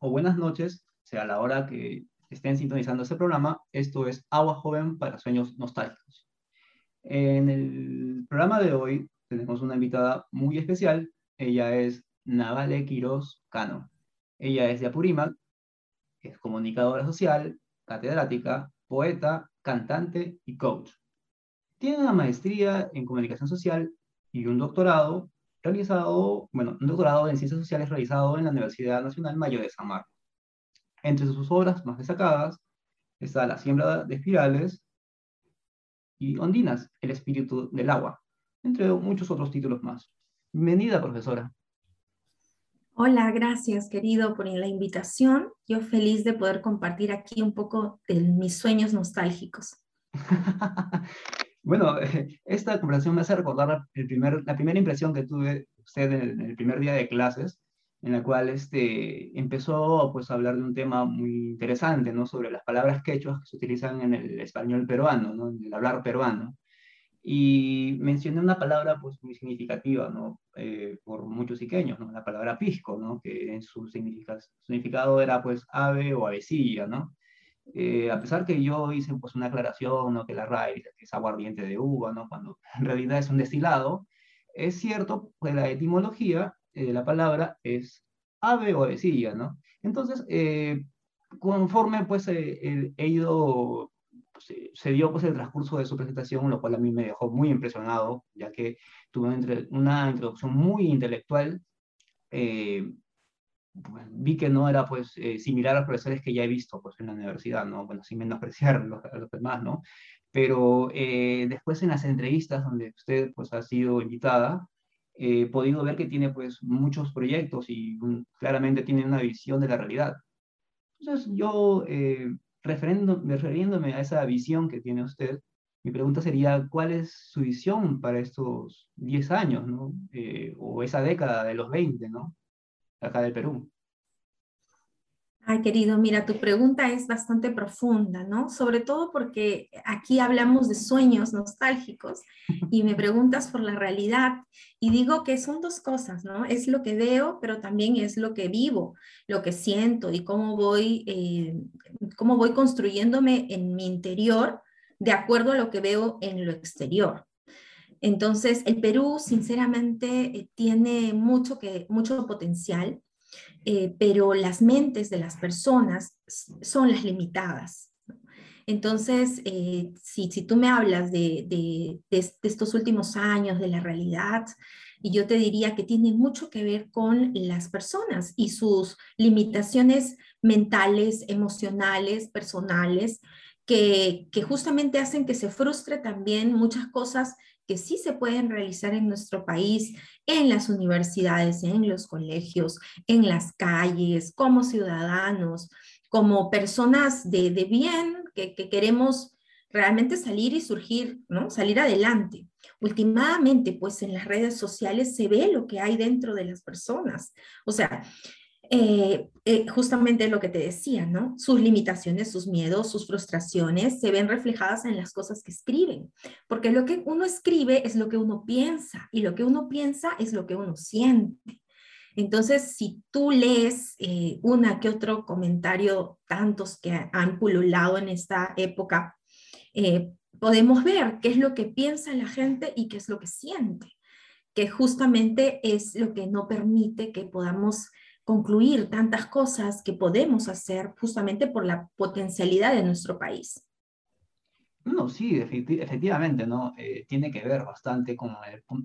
o buenas noches, sea la hora que estén sintonizando este programa. Esto es Agua Joven para Sueños Nostálgicos. En el programa de hoy tenemos una invitada muy especial. Ella es Navale Quiroz Cano. Ella es de Apurímac, es comunicadora social, catedrática, poeta, cantante y coach. Tiene una maestría en comunicación social y un doctorado realizado, bueno, un doctorado en ciencias sociales realizado en la Universidad Nacional Mayor de San Marcos. Entre sus obras más destacadas está La siembra de espirales y Ondinas, el espíritu del agua, entre muchos otros títulos más. Bienvenida, profesora. Hola, gracias querido por la invitación. Yo feliz de poder compartir aquí un poco de mis sueños nostálgicos. bueno, esta conversación me hace recordar el primer, la primera impresión que tuve usted en el, primer día de clases, en la cual este, empezó pues, a hablar de un tema muy interesante, ¿no? sobre las palabras quechuas que se utilizan en el español peruano, ¿no? en el hablar peruano y mencioné una palabra pues muy significativa, ¿no? Eh, por muchos iqueños, ¿no? La palabra pisco, ¿no? Que en su significado era pues ave o avecilla, ¿no? Eh, a pesar que yo hice pues una aclaración, ¿no? Que la raíz es aguardiente de uva, ¿no? Cuando en realidad es un destilado, es cierto, pues la etimología de la palabra es ave o avecilla, ¿no? Entonces, eh, conforme pues he ido se, dio pues el transcurso de su presentación, lo cual a mí me dejó muy impresionado, ya que tuvo una, introducción muy intelectual. Eh, vi que no era pues eh, similar a profesores que ya he visto pues en la universidad, ¿no? Bueno, sin menospreciar los, los demás, ¿no? Pero eh, después en las entrevistas donde usted pues ha sido invitada, he podido ver que tiene pues muchos proyectos y claramente tiene una visión de la realidad. Entonces yo refiriéndome a esa visión que tiene usted, mi pregunta sería, ¿cuál es su visión para estos 10 años, ¿no? Eh, o esa década de los 20, ¿no? Acá del Perú. Ay, querido, mira, tu pregunta es bastante profunda, ¿no? Sobre todo porque aquí hablamos de sueños nostálgicos y me preguntas por la realidad y digo que son dos cosas, ¿no? Es lo que veo, pero también es lo que vivo, lo que siento y cómo voy, eh, cómo voy construyéndome en mi interior de acuerdo a lo que veo en lo exterior. Entonces, el Perú, sinceramente, eh, tiene mucho, que, mucho potencial eh, pero las mentes de las personas son las limitadas. Entonces, eh, si, tú me hablas de, estos últimos años, de la realidad, y yo te diría que tiene mucho que ver con las personas y sus limitaciones mentales, emocionales, personales, que, que justamente hacen que se frustre también muchas cosas que sí se pueden realizar en nuestro país, en las universidades, en los colegios, en las calles, como ciudadanos, como personas de, bien que, queremos realmente salir y surgir, ¿no? Salir adelante. Últimamente, pues en las redes sociales se ve lo que hay dentro de las personas. O sea, eh, eh, justamente lo que te decía, ¿no? Sus limitaciones, sus miedos, sus frustraciones se ven reflejadas en las cosas que escriben, porque lo que uno escribe es lo que uno piensa y lo que uno piensa es lo que uno siente. Entonces, si tú lees eh, una que otro comentario, tantos que han pululado en esta época, podemos ver qué es lo que piensa la gente y qué es lo que siente, que justamente es lo que no permite que podamos concluir tantas cosas que podemos hacer justamente por la potencialidad de nuestro país. No, sí, efectivamente, ¿no? Eh, tiene que ver bastante con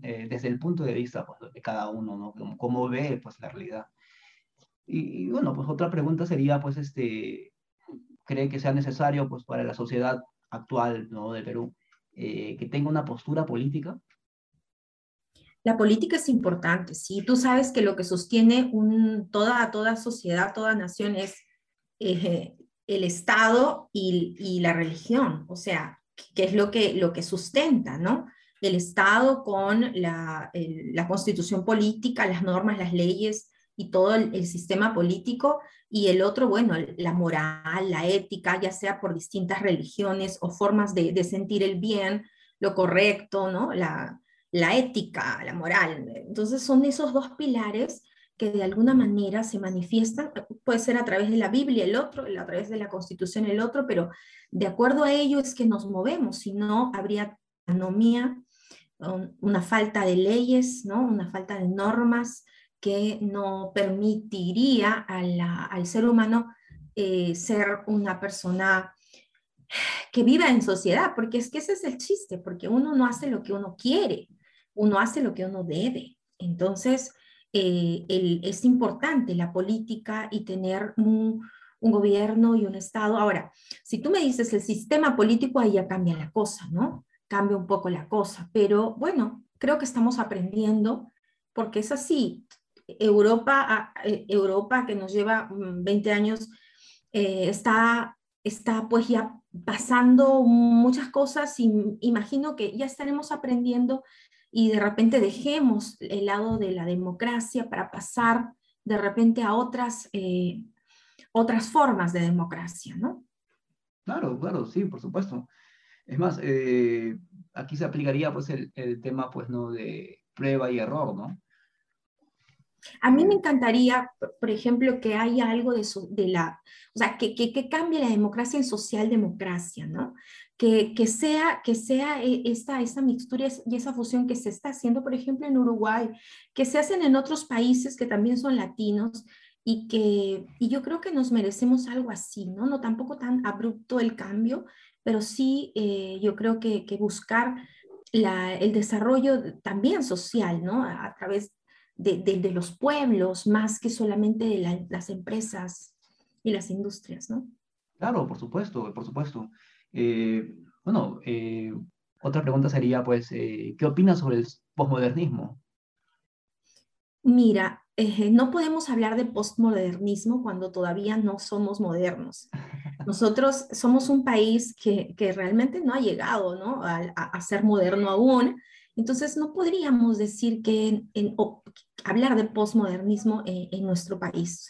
eh, desde el punto de vista pues, de cada uno, ¿no? Cómo, ve pues, la realidad. Y, bueno, pues otra pregunta sería, pues, este, ¿cree que sea necesario pues, para la sociedad actual ¿no? de Perú eh, que tenga una postura política? La política es importante, sí. Tú sabes que lo que sostiene toda, toda sociedad, toda nación es eh, el Estado y, la religión, o sea, que es lo que, lo que sustenta, ¿no? El Estado con la, constitución política, las normas, las leyes y todo el, sistema político, y el otro, bueno, la moral, la ética, ya sea por distintas religiones o formas de, de sentir el bien, lo correcto, ¿no? La, la ética, la moral. Entonces son esos dos pilares que de alguna manera se manifiestan, puede ser a través de la Biblia el otro, a través de la Constitución el otro, pero de acuerdo a ello es que nos movemos, si no habría anomía, una falta de leyes, ¿no? una falta de normas que no permitiría al ser humano eh, ser una persona que viva en sociedad, porque es que ese es el chiste, porque uno no hace lo que uno quiere, uno hace lo que uno debe. Entonces, eh, es importante la política y tener un, gobierno y un Estado. Ahora, si tú me dices el sistema político, ahí ya cambia la cosa, ¿no? Cambia un poco la cosa, pero bueno, creo que estamos aprendiendo porque es así. Europa, eh, Europa que nos lleva 20 mm, años, eh, está, está pues ya pasando muchas cosas y imagino que ya estaremos aprendiendo y de repente dejemos el lado de la democracia para pasar de repente a otras, eh, otras formas de democracia, ¿no? Claro, claro, sí, por supuesto. Es más, eh, aquí se aplicaría pues el, el, tema pues no de prueba y error, ¿no? A mí me encantaría, por ejemplo, que haya algo de, de la, o sea, que, que, que, cambie la democracia en socialdemocracia, ¿no? Que, que sea, que sea e, esta, esta mixtura y esa fusión que se está haciendo, por ejemplo, en Uruguay, que se hacen en otros países que también son latinos y que y yo creo que nos merecemos algo así, ¿no? No tampoco tan abrupto el cambio, pero sí eh, yo creo que, buscar la, el desarrollo también social, ¿no? A, través de, los pueblos más que solamente de las empresas y las industrias, ¿no? Claro, por supuesto, por supuesto. Eh, bueno, eh, otra pregunta sería, pues, eh, ¿qué opinas sobre el posmodernismo? Mira, no podemos hablar de postmodernismo cuando todavía no somos modernos. Nosotros somos un país que, realmente no ha llegado ¿no? A, a, ser moderno aún, entonces, no podríamos decir que en, hablar de posmodernismo en, nuestro país.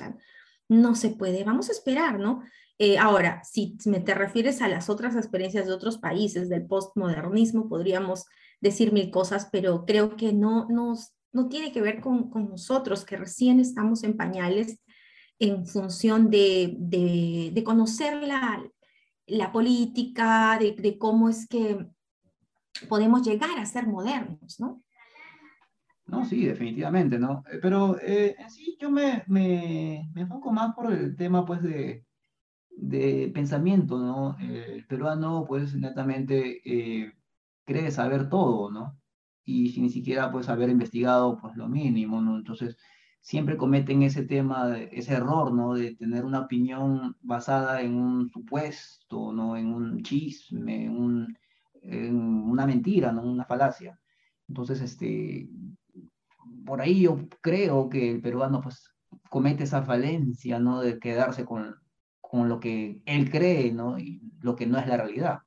no se puede. Vamos a esperar, ¿no? Eh, ahora, si me te refieres a las otras experiencias de otros países del postmodernismo, podríamos decir mil cosas, pero creo que no, nos, no tiene que ver con, con nosotros, que recién estamos en pañales en función de, de, de conocer la, la política, de, cómo es que podemos llegar a ser modernos, ¿no? No, sí, definitivamente, ¿no? Eh, pero eh, en sí yo me, me, me, enfoco más por el tema, pues, de, de pensamiento, ¿no? El peruano, pues, netamente eh, cree saber todo, ¿no? Y sin ni siquiera, pues, haber investigado, pues, lo mínimo, ¿no? Entonces, siempre cometen ese tema, ese error, ¿no? De tener una opinión basada en un supuesto, ¿no? En un chisme, en un una mentira, ¿no? Una falacia. Entonces, este, por ahí yo creo que el peruano pues comete esa falencia, ¿no? De quedarse con, con lo que él cree, ¿no? Lo que no es la realidad.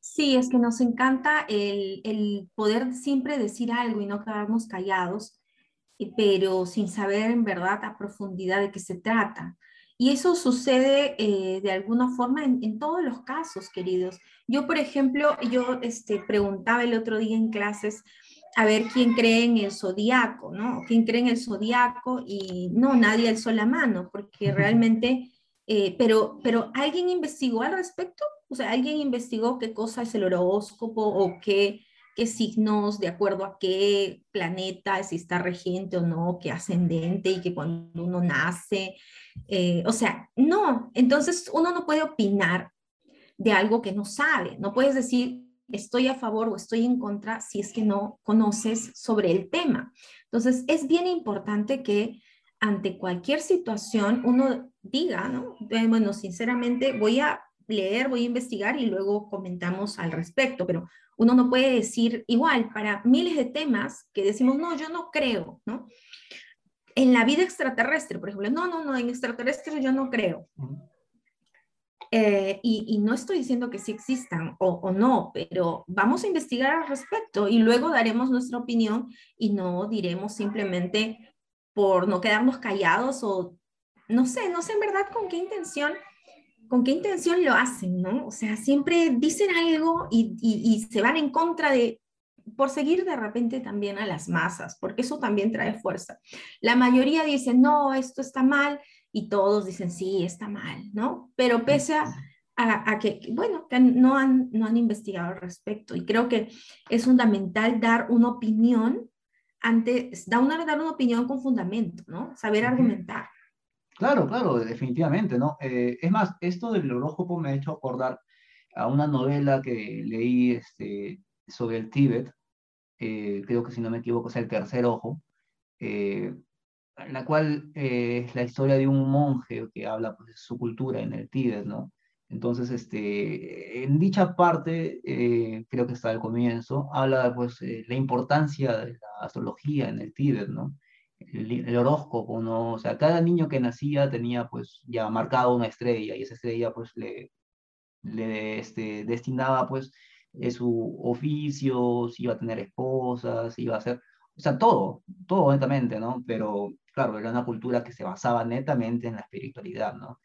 Sí, es que nos encanta el, el, poder siempre decir algo y no quedarnos callados, pero sin saber en verdad a profundidad de qué se trata. Y eso sucede eh, de alguna forma en, todos los casos, queridos. Yo, por ejemplo, yo este, preguntaba el otro día en clases a ver quién cree en el zodiaco, ¿no? ¿Quién cree en el zodiaco? Y no, nadie alzó la mano, porque realmente, eh, pero, pero ¿alguien investigó al respecto? O sea, ¿alguien investigó qué cosa es el horóscopo o qué, qué signos, de acuerdo a qué planeta, si está regente o no, qué ascendente y que cuando uno nace, eh, o sea, no, entonces uno no puede opinar de algo que no sabe, no puedes decir estoy a favor o estoy en contra si es que no conoces sobre el tema. Entonces, es bien importante que ante cualquier situación uno diga, ¿no? Eh, bueno, sinceramente voy a leer, voy a investigar y luego comentamos al respecto, pero uno no puede decir igual para miles de temas que decimos, no, yo no creo, ¿no? En la vida extraterrestre, por ejemplo, no, no, no, en extraterrestres yo no creo. Eh, y, no estoy diciendo que sí existan o, o, no, pero vamos a investigar al respecto y luego daremos nuestra opinión y no diremos simplemente por no quedarnos callados o no sé, no sé en verdad con qué intención con qué intención lo hacen, ¿no? O sea, siempre dicen algo y, y, se van en contra de, por seguir de repente también a las masas, porque eso también trae fuerza. La mayoría dice, no, esto está mal, y todos dicen, sí, está mal, ¿no? Pero pese a, que, bueno, que no han, no han investigado al respecto, y creo que es fundamental dar una opinión antes, dar una, dar una opinión con fundamento, ¿no? Saber argumentar. Claro, claro, definitivamente, ¿no? Eh, es más, esto del horóscopo me ha hecho acordar a una novela que leí este, sobre el Tíbet, eh, creo que si no me equivoco es El Tercer Ojo, eh, la cual es la historia de un monje que habla pues, de su cultura en el Tíbet, ¿no? Entonces, este, en dicha parte, creo que está al comienzo, habla pues la importancia de la astrología en el Tíbet, ¿no? el, horóscopo, ¿no? O sea, cada niño que nacía tenía pues ya marcado una estrella y esa estrella pues le, le este, destinaba pues su oficio, si iba a tener esposas, si iba a hacer, o sea, todo, todo netamente, ¿no? Pero claro, era una cultura que se basaba netamente en la espiritualidad, ¿no?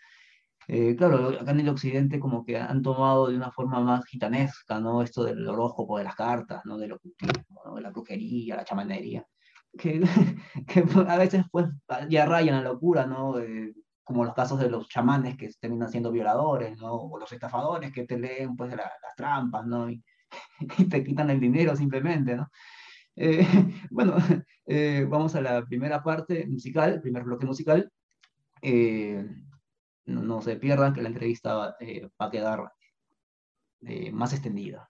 Eh, claro, acá en el occidente como que han tomado de una forma más gitanesca, ¿no? Esto del horóscopo, de las cartas, ¿no? Del ocultismo, ¿no? la brujería, la chamanería que, que a veces pues ya rayan la locura, ¿no? como los casos de los chamanes que terminan siendo violadores, ¿no? O los estafadores que te leen pues las trampas, ¿no? Y, te quitan el dinero simplemente, ¿no? Eh, bueno, eh, vamos a la primera parte musical, primer bloque musical. Eh, no, no, se pierdan que la entrevista va a quedar más extendida.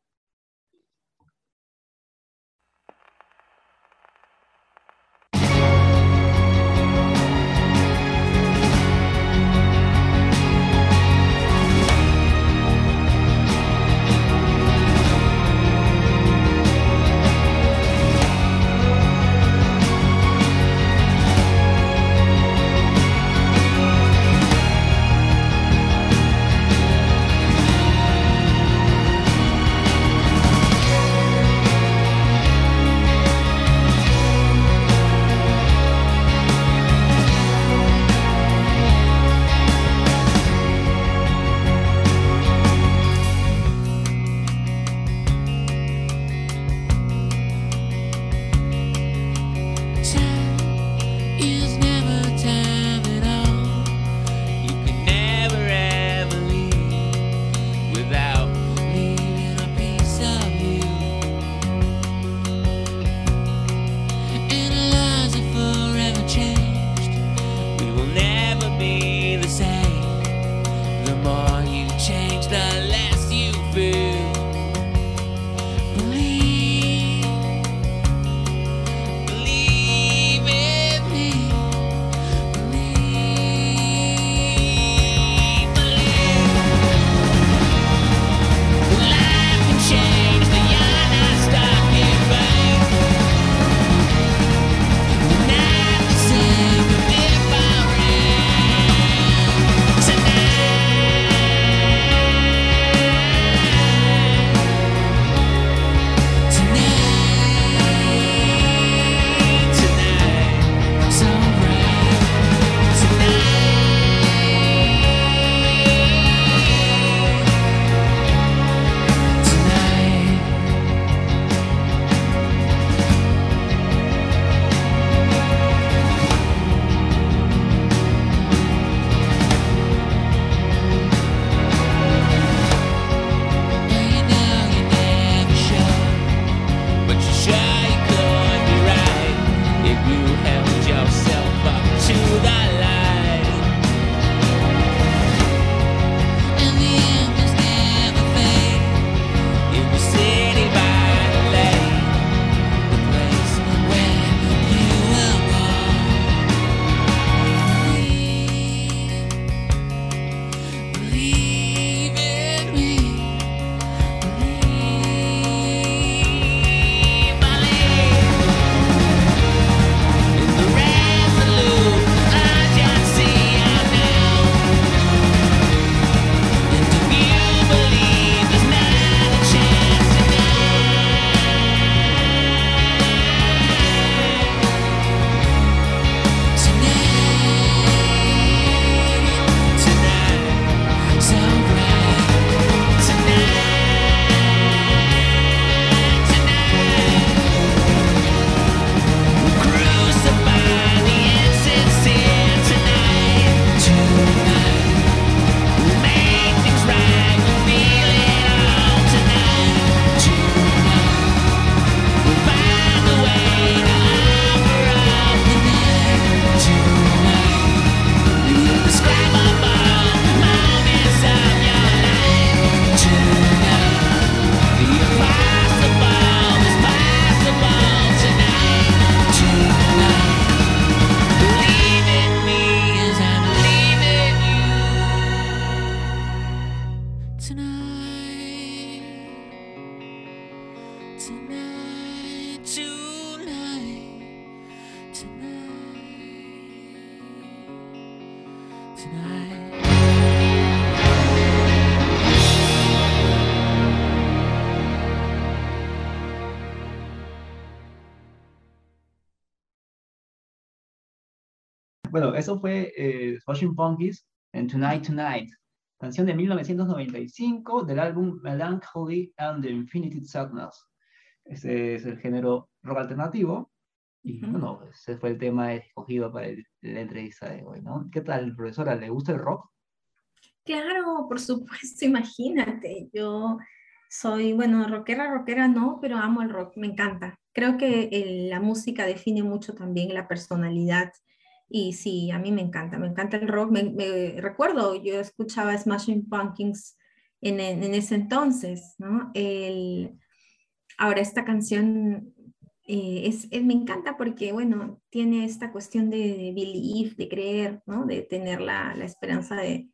Eso fue eh, Smashing Punkies en Tonight Tonight, canción de 1995 del álbum Melancholy and the Infinity Sadness. Ese es el género rock alternativo. Y bueno, ese fue el tema escogido para la entrevista de hoy, ¿no? ¿Qué tal, profesora? ¿Le gusta el rock? Claro, por supuesto, imagínate. Yo soy, bueno, rockera, rockera no, pero amo el rock, me encanta. Creo que la música define mucho también la personalidad y sí, a mí me encanta, me encanta el rock. Me, recuerdo, yo escuchaba Smashing Pumpkins en, en, ese entonces, ¿no? El, ahora esta canción eh, es, me encanta porque, bueno, tiene esta cuestión de, de belief, de creer, ¿no? De tener la, la esperanza de,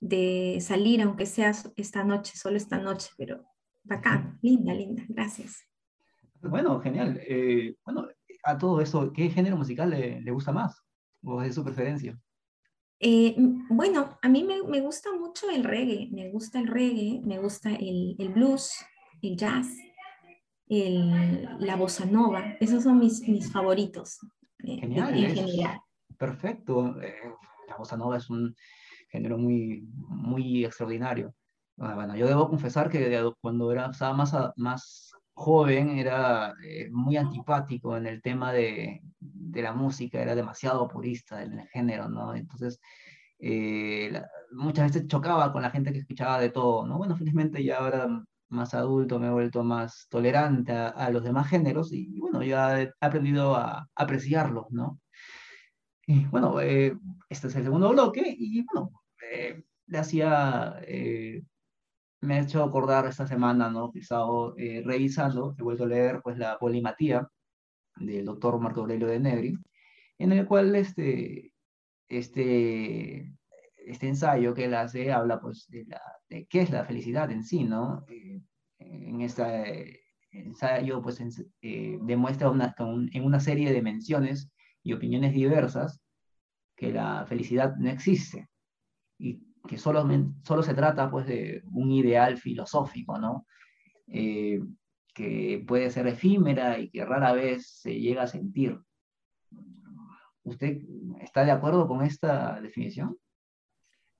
de, salir, aunque sea esta noche, solo esta noche, pero bacán, linda, linda, gracias. Bueno, genial. Eh, bueno, a todo eso, ¿qué género musical le, le gusta más? ¿O es su preferencia? Eh, bueno, a mí me, gusta mucho el reggae, me gusta el reggae, me gusta el, blues, el jazz, la bossa nova, esos son mis, mis favoritos. Genial, Perfecto, eh, la bossa nova es un género muy, muy extraordinario. Ah, bueno, yo debo confesar que cuando era, estaba más, más joven era eh, muy antipático en el tema de, la música, era demasiado purista en el género, ¿no? Entonces, eh, muchas veces chocaba con la gente que escuchaba de todo, ¿no? Bueno, felizmente ya ahora más adulto me he vuelto más tolerante a, los demás géneros y, bueno, ya he aprendido a apreciarlos, ¿no? Y bueno, eh, este es el segundo bloque y bueno, le hacía me ha hecho acordar esta semana, ¿no? Que he estado eh, revisando, he vuelto a leer pues la polimatía del doctor Marco Aurelio de Negri, en el cual este, este, este ensayo que él hace habla pues de, la, de qué es la felicidad en sí, ¿no? Eh, en este ensayo pues eh, demuestra una, en una serie de menciones y opiniones diversas que la felicidad no existe. Y que solo, solo se trata pues de un ideal filosófico, ¿no? Eh, que puede ser efímera y que rara vez se llega a sentir. ¿Usted está de acuerdo con esta definición?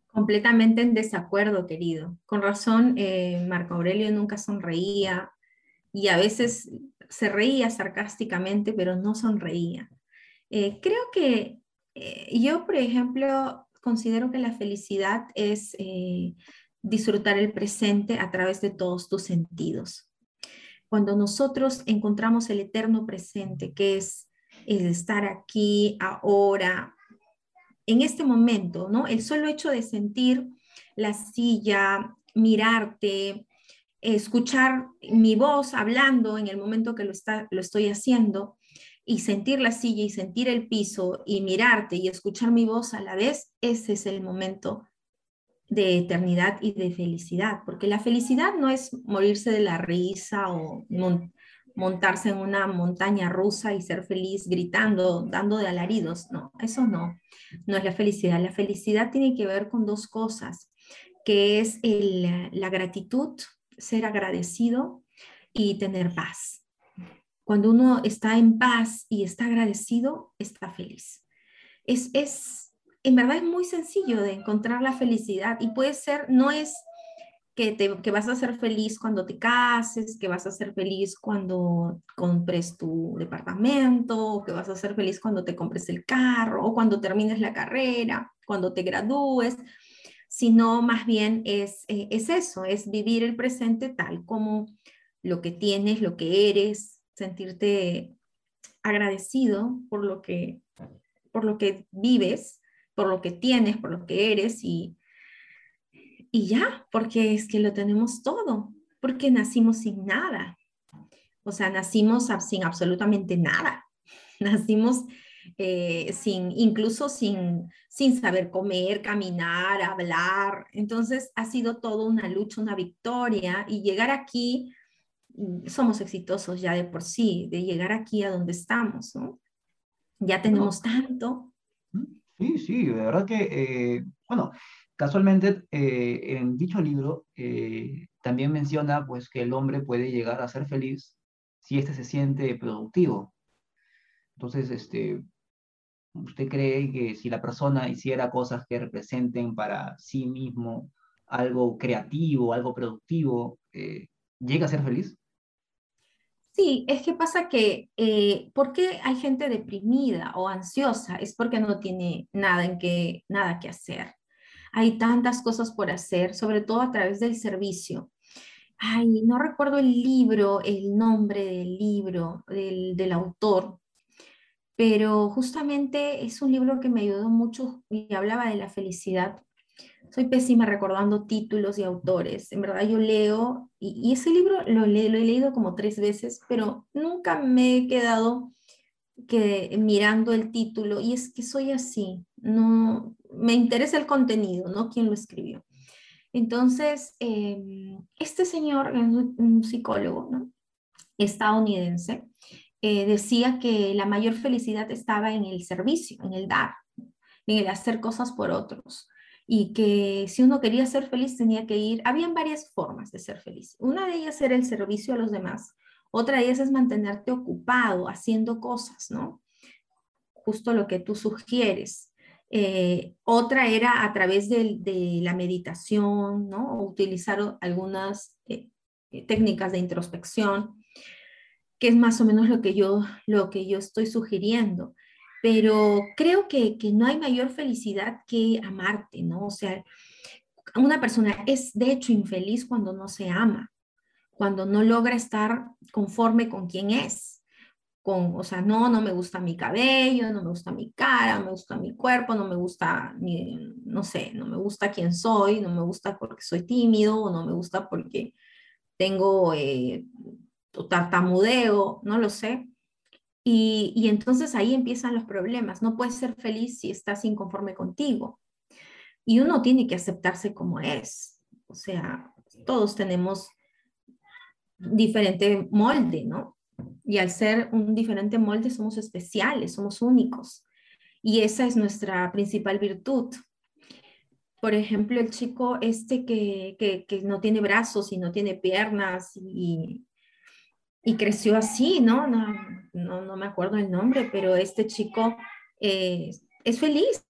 Completamente en desacuerdo, querido. Con razón, eh, Marco Aurelio nunca sonreía y a veces se reía sarcásticamente, pero no sonreía. Eh, creo que yo, por ejemplo, considero que la felicidad es eh, disfrutar el presente a través de todos tus sentidos. Cuando nosotros encontramos el eterno presente, que es, estar aquí, ahora, en este momento, ¿no? El solo hecho de sentir la silla, mirarte, escuchar mi voz hablando en el momento que lo, está, lo estoy haciendo, y sentir la silla y sentir el piso y mirarte y escuchar mi voz a la vez, ese es el momento de eternidad y de felicidad, porque la felicidad no es morirse de la risa o montarse en una montaña rusa y ser feliz gritando, dando de alaridos, no, eso no, no es la felicidad. La felicidad tiene que ver con dos cosas, que es la gratitud, ser agradecido y tener paz. Cuando uno está en paz y está agradecido, está feliz. Es, es, en verdad es muy sencillo de encontrar la felicidad y puede ser, no es que, te, que vas a ser feliz cuando te cases, que vas a ser feliz cuando compres tu departamento, que vas a ser feliz cuando te compres el carro, o cuando termines la carrera, cuando te gradúes, sino más bien es, eh, es eso, es vivir el presente tal como lo que tienes, lo que eres, sentirte agradecido por lo que, por lo que vives, por lo que tienes, por lo que eres y, y ya, porque es que lo tenemos todo, porque nacimos sin nada. O sea, nacimos sin absolutamente nada. Nacimos eh, sin, incluso sin, sin saber comer, caminar, hablar. Entonces ha sido todo una lucha, una victoria y llegar aquí somos exitosos ya de por sí, de llegar aquí a donde estamos, ¿no? Ya tenemos tanto. Sí, sí, de verdad que, eh, bueno, casualmente eh, en dicho libro eh, también menciona pues que el hombre puede llegar a ser feliz si éste se siente productivo. Entonces, este, ¿usted cree que si la persona hiciera cosas que representen para sí mismo algo creativo, algo productivo, llega a ser feliz? Sí, es que pasa que, eh, ¿por qué hay gente deprimida o ansiosa? Es porque no tiene nada, en que, nada que hacer. Hay tantas cosas por hacer, sobre todo a través del servicio. Ay, no recuerdo el libro, el nombre del libro, del, del autor, pero justamente es un libro que me ayudó mucho y hablaba de la felicidad soy pésima recordando títulos y autores. En verdad yo leo, y, ese libro lo, lo, he leído como tres veces, pero nunca me he quedado que, mirando el título. Y es que soy así, no me interesa el contenido, no quién lo escribió. Entonces, em, este señor, un, psicólogo estadounidense, eh, decía que la mayor felicidad estaba en el servicio, en el dar, en el hacer cosas por otros y que si uno quería ser feliz tenía que ir, habían varias formas de ser feliz. Una de ellas era el servicio a los demás, otra de ellas es mantenerte ocupado haciendo cosas, ¿no? Justo lo que tú sugieres. Eh, otra era a través de, la meditación, ¿no? Utilizar algunas eh, eh, técnicas de introspección, que es más o menos lo que yo, lo que yo estoy sugiriendo pero creo que, no hay mayor felicidad que amarte, ¿no? O sea, una persona es de hecho infeliz cuando no se ama, cuando no logra estar conforme con quien es. Con, o sea, no, no me gusta mi cabello, no me gusta mi cara, no me gusta mi cuerpo, no me gusta, ni, no sé, no me gusta quién soy, no me gusta porque soy tímido, o no me gusta porque tengo eh, tartamudeo, no lo sé. Y, entonces ahí empiezan los problemas. No puedes ser feliz si estás inconforme contigo. Y uno tiene que aceptarse como es. O sea, todos tenemos diferente molde, ¿no? Y al ser un diferente molde somos especiales, somos únicos. Y esa es nuestra principal virtud. Por ejemplo, el chico este que, que no tiene brazos y no tiene piernas y, y creció así, ¿no? No, no, me acuerdo el nombre, pero este chico eh, es feliz.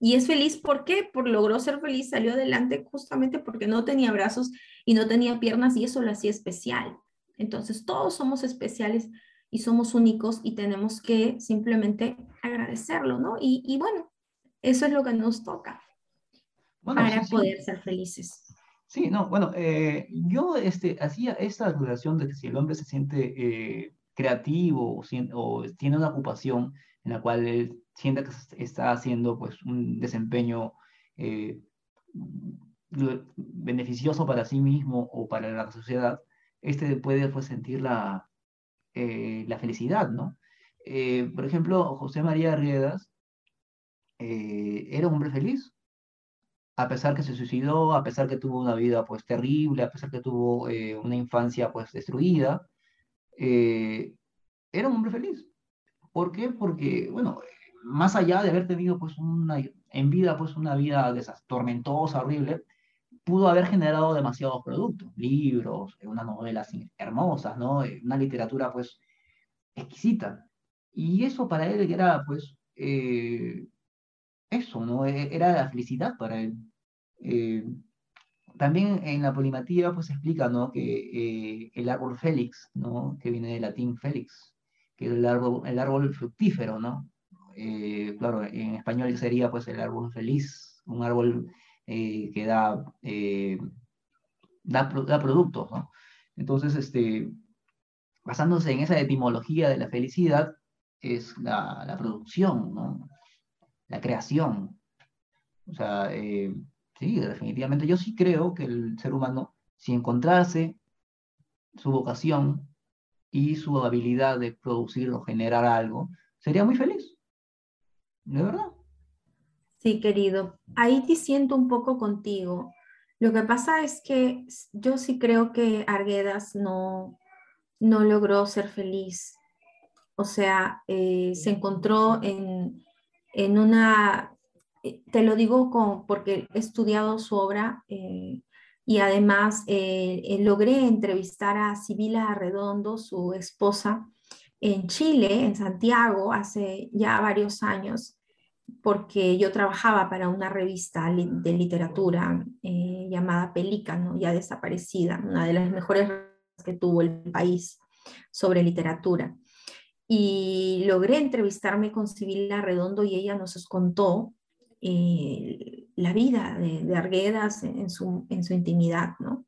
Y es feliz, ¿por qué? Por logró ser feliz, salió adelante justamente porque no tenía brazos y no tenía piernas y eso lo hacía especial. Entonces, todos somos especiales y somos únicos y tenemos que simplemente agradecerlo, ¿no? Y, bueno, eso es lo que nos toca para poder ser felices. Sí, no, bueno, eh, yo este, hacía esta relación de que si el hombre se siente eh, creativo o, tiene una ocupación en la cual él sienta que está haciendo pues, un desempeño eh, beneficioso para sí mismo o para la sociedad, este puede pues, sentir la, la felicidad, ¿no? por ejemplo, José María Riedas era un hombre feliz, a pesar que se suicidó, a pesar que tuvo una vida pues terrible, a pesar que tuvo eh, una infancia pues destruida, eh, era un hombre feliz. ¿Por qué? Porque, bueno, más allá de haber tenido pues una, en vida pues una vida tormentosa, horrible, pudo haber generado demasiados productos, libros, unas novelas hermosas, ¿no? Una literatura pues exquisita. Y eso para él era pues eh, eso, ¿no? E, era la felicidad para él. Eh, también en la polimatía pues explica, ¿no? Que eh, el árbol félix, ¿no? Que viene del latín félix, que es el árbol, el árbol fructífero, ¿no? Eh, claro, en español sería pues el árbol feliz, un árbol que da, da, productos, ¿no? Entonces, este, basándose en esa etimología de la felicidad, es la, la producción, ¿no? La creación. O sea, eh, sí, definitivamente yo sí creo que el ser humano, si encontrase su vocación y su habilidad de producir o generar algo, sería muy feliz. ¿De verdad? Sí, querido. Ahí te siento un poco contigo. Lo que pasa es que yo sí creo que Arguedas no, no logró ser feliz. O sea, eh, se encontró en, en, una, eh, te lo digo con, porque he estudiado su obra eh, y además logré entrevistar a Sibila Arredondo, su esposa, en Chile, en Santiago, hace ya varios años, porque yo trabajaba para una revista de literatura llamada Pelícano, ya desaparecida, una de las mejores que tuvo el país sobre literatura. Y logré entrevistarme con Sibila Redondo y ella nos contó eh, la vida de, Arguedas en su, en su intimidad, ¿no?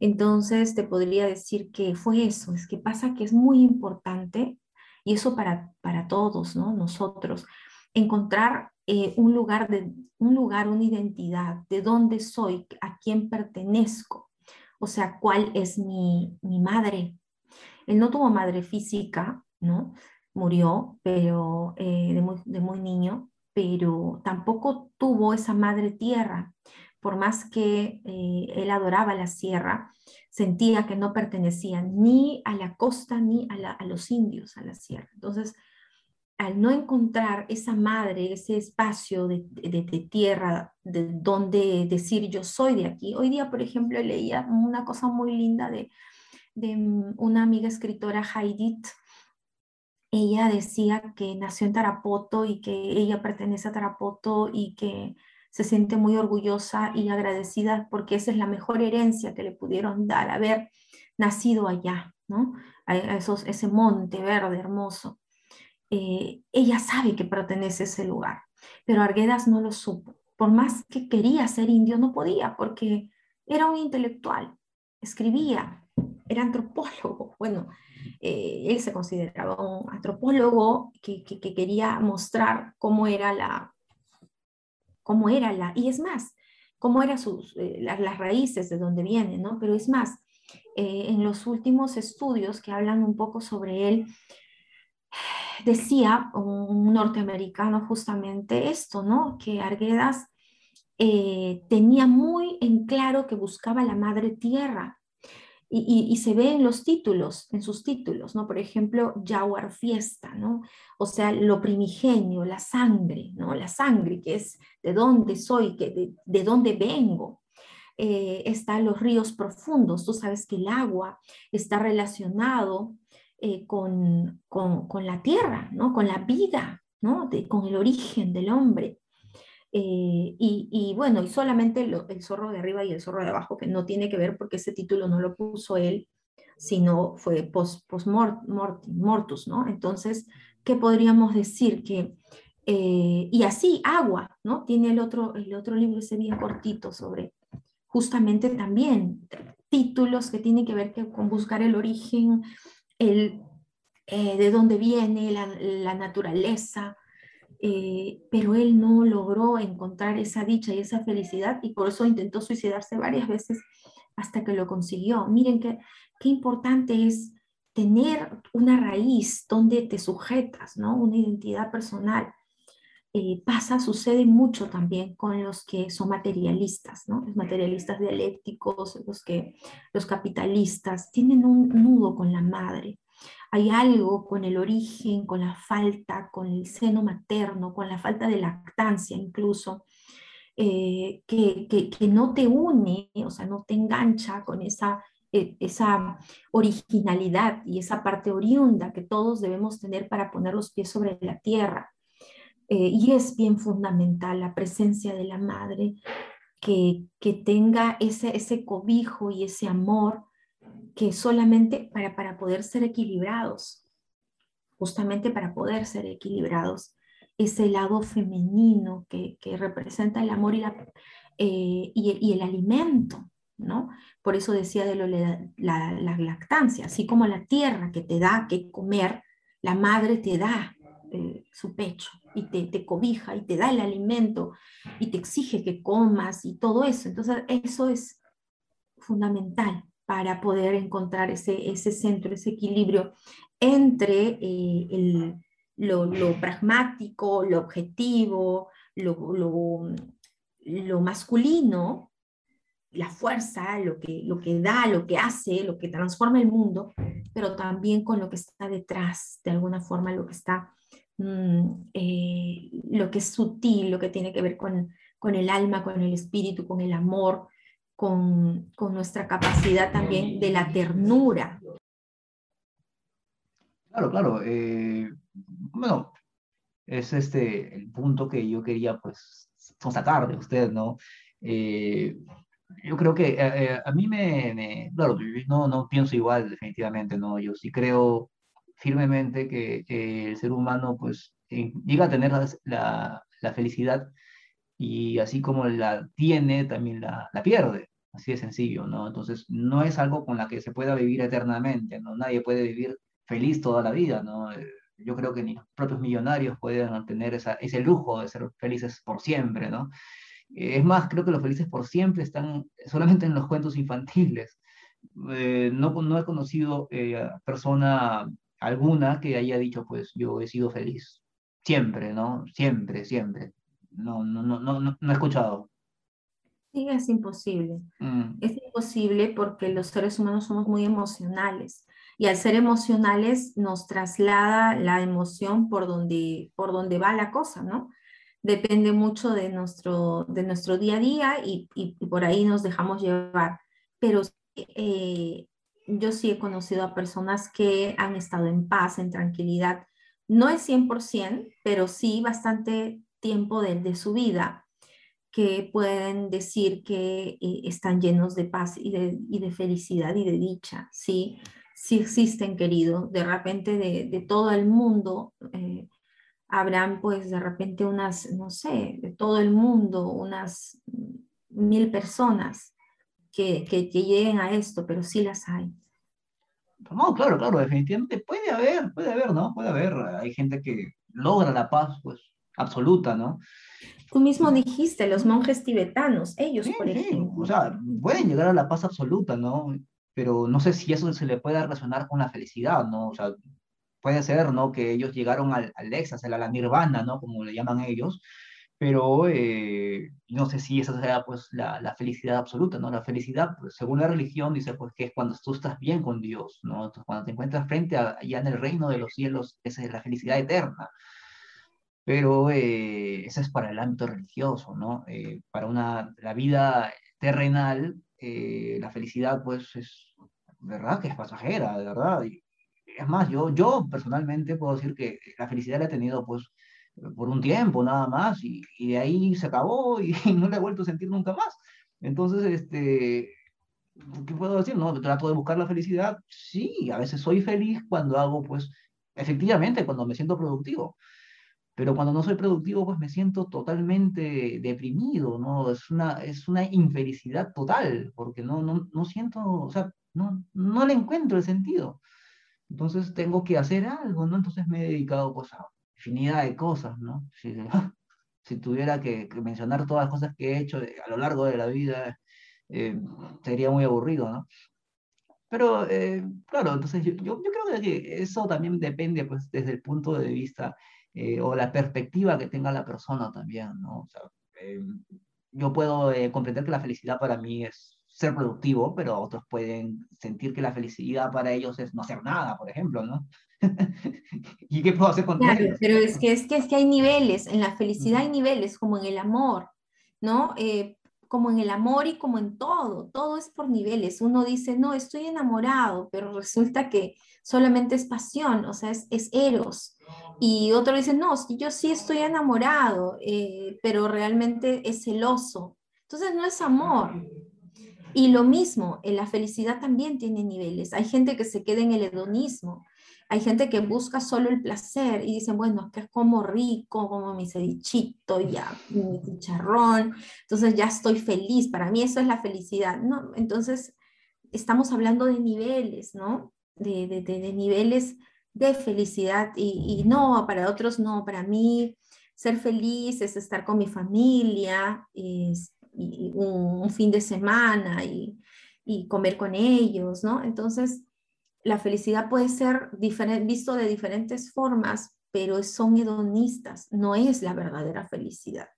Entonces te podría decir que fue eso, es que pasa que es muy importante, y eso para, para todos, ¿no? Nosotros, encontrar eh, un lugar, de, un lugar, una identidad, de dónde soy, a quién pertenezco, o sea, cuál es mi, mi madre. Él no tuvo madre física, ¿no? Murió, pero eh, de, muy, de muy niño, pero tampoco tuvo esa madre tierra. Por más que eh, él adoraba la sierra, sentía que no pertenecía ni a la costa ni a, los indios, a la sierra. Entonces, al no encontrar esa madre, ese espacio de, tierra de donde decir yo soy de aquí. Hoy día, por ejemplo, leía una cosa muy linda de, una amiga escritora, Haidit. Ella decía que nació en Tarapoto y que ella pertenece a Tarapoto y que se siente muy orgullosa y agradecida porque esa es la mejor herencia que le pudieron dar, haber nacido allá, ¿no? A esos, ese monte verde hermoso. Eh, ella sabe que pertenece a ese lugar, pero Arguedas no lo supo. Por más que quería ser indio, no podía porque era un intelectual, escribía, era antropólogo. Bueno, eh, él se consideraba un antropólogo que, quería mostrar cómo era la, cómo era la, y es más, cómo eran sus, eh, las, raíces de donde viene, ¿no? Pero es más, en los últimos estudios que hablan un poco sobre él, decía un norteamericano justamente esto, ¿no? Que Arguedas eh, tenía muy en claro que buscaba la madre tierra. Y, se ve en los títulos, en sus títulos, ¿no? Por ejemplo, Jaguar Fiesta, ¿no? O sea, lo primigenio, la sangre, ¿no? La sangre, que es de dónde soy, que de, dónde vengo. Eh, están los ríos profundos. Tú sabes que el agua está relacionado eh, con, con, la tierra, ¿no? con la vida, ¿no? con el origen del hombre. Eh, y, y, bueno, y solamente el zorro de arriba y el zorro de abajo, que no tiene que ver porque ese título no lo puso él, sino fue post, post mortus, ¿no? Entonces, ¿qué podríamos decir? Que, eh, y así, agua, ¿no? Tiene el otro, el otro libro ese bien cortito sobre justamente también títulos que tienen que ver con buscar el origen, el, eh, de dónde viene la, naturaleza, eh, pero él no logró encontrar esa dicha y esa felicidad y por eso intentó suicidarse varias veces hasta que lo consiguió. Miren qué, qué importante es tener una raíz donde te sujetas, ¿no? Una identidad personal. Eh, pasa, sucede mucho también con los que son materialistas, ¿no? Los materialistas dialécticos, los que los capitalistas tienen un nudo con la madre. Hay algo con el origen, con la falta, con el seno materno, con la falta de lactancia incluso, eh, que, que, no te une, o sea, no te engancha con esa, eh, esa originalidad y esa parte oriunda que todos debemos tener para poner los pies sobre la tierra. Eh, y es bien fundamental la presencia de la madre, que, que tenga ese, ese cobijo y ese amor que solamente para, para poder ser equilibrados, justamente para poder ser equilibrados, ese lado femenino que, que representa el amor y, la, eh, y, y, el alimento, ¿no? Por eso decía de lo, la, la, lactancia, así como la tierra que te da que comer, la madre te da eh, su pecho y te, cobija y te da el alimento y te exige que comas y todo eso. Entonces, eso es fundamental para poder encontrar ese, ese centro, ese equilibrio entre eh, el, lo, pragmático, lo objetivo, lo, lo, masculino la fuerza, lo que, lo que da, lo que hace, lo que transforma el mundo, pero también con lo que está detrás, de alguna forma, lo que está, mm, eh, lo que es sutil, lo que tiene que ver con, con el alma, con el espíritu, con el amor, con, con nuestra capacidad también de la ternura. Claro, claro. Eh, bueno, es este el punto que yo quería pues sacar de usted, ¿no? Eh, yo creo que eh, a mí me, claro, no, no pienso igual definitivamente, ¿no? Yo sí creo firmemente que, el ser humano pues llega a tener la, la felicidad y así como la tiene, también la, la pierde. Así de sencillo, ¿no? Entonces, no es algo con la que se pueda vivir eternamente, ¿no? Nadie puede vivir feliz toda la vida, ¿no? Eh, yo creo que ni los propios millonarios pueden tener esa, ese lujo de ser felices por siempre, ¿no? Es más, creo que los felices por siempre están solamente en los cuentos infantiles. Eh, no, no he conocido eh, persona alguna que haya dicho, pues yo he sido feliz. Siempre, ¿no? Siempre, siempre no, no, no, no, no he escuchado. Sí, es imposible. Mm. Es imposible porque los seres humanos somos muy emocionales y al ser emocionales nos traslada la emoción por donde, por donde va la cosa, ¿no? Depende mucho de nuestro, de nuestro día a día y, y, por ahí nos dejamos llevar. Pero eh, yo sí he conocido a personas que han estado en paz, en tranquilidad. No es 100%, pero sí bastante tiempo de, su vida que pueden decir que eh, están llenos de paz y de, felicidad y de dicha, ¿sí? Sí existen, querido, de repente de, todo el mundo, eh, habrán pues de repente unas, no sé, de todo el mundo, unas mil personas que, que, que lleguen a esto, pero sí las hay. No, claro, claro, definitivamente puede haber, puede haber, ¿no? Puede haber. Hay gente que logra la paz, pues, absoluta, ¿no? Tú mismo dijiste, los monjes tibetanos, ellos, por ejemplo. O sea, pueden llegar a la paz absoluta, ¿no? Pero no sé si eso se le puede relacionar con la felicidad, ¿no? O sea, puede ser, ¿no? Que ellos llegaron al, al éxtasis, a la nirvana, ¿no? Como le llaman ellos, pero eh, no sé si esa sea pues la, la, felicidad absoluta, ¿no? La felicidad, pues, según la religión, dice pues que es cuando tú estás bien con Dios, ¿no? Entonces, cuando te encuentras frente a, allá en el reino de los cielos, esa es la felicidad eterna pero eh, es para el ámbito religioso, ¿no? Eh, para una, la vida terrenal, eh, la felicidad, pues, es verdad que es pasajera, de verdad. Y, es más, yo, yo personalmente puedo decir que la felicidad la he tenido, pues, por un tiempo nada más, y, y de ahí se acabó y, no la he vuelto a sentir nunca más. Entonces, este, ¿qué puedo decir? No, trato de buscar la felicidad. Sí, a veces soy feliz cuando hago, pues, efectivamente, cuando me siento productivo pero cuando no soy productivo, pues me siento totalmente deprimido, ¿no? Es una, es una infelicidad total, porque no, no, no siento, o sea, no, no le encuentro el sentido. Entonces tengo que hacer algo, ¿no? Entonces me he dedicado pues, a infinidad de cosas, ¿no? Si, si tuviera que, mencionar todas las cosas que he hecho a lo largo de la vida, eh, sería muy aburrido, ¿no? Pero, eh, claro, entonces yo, yo, yo, creo que eso también depende, pues, desde el punto de vista eh, o la perspectiva que tenga la persona también, ¿no? O sea, eh, yo puedo eh, comprender que la felicidad para mí es ser productivo, pero otros pueden sentir que la felicidad para ellos es no hacer nada, por ejemplo, ¿no? ¿Y qué puedo hacer con claro, Pero es que, es, que, es que hay niveles, en la felicidad hay niveles, como en el amor, ¿no? Como en el amor y como en todo, todo es por niveles. Uno dice, no, estoy enamorado, pero resulta que solamente es pasión, o sea, es, es eros. Y otro dice, no, yo sí estoy enamorado, eh, pero realmente es celoso. Entonces no es amor. Y lo mismo, en la felicidad también tiene niveles. Hay gente que se queda en el hedonismo, hay gente que busca solo el placer y dicen, bueno, es que es como rico, como mi cevichito, ya, mi chicharrón, entonces ya estoy feliz, para mí eso es la felicidad, ¿no? Entonces, estamos hablando de niveles, ¿no? De, de, niveles de felicidad y, y, no, para otros no, para mí ser feliz es estar con mi familia, es, y un, un, fin de semana y, y comer con ellos, ¿no? Entonces, la felicidad puede ser visto de diferentes formas, pero son hedonistas, no es la verdadera felicidad.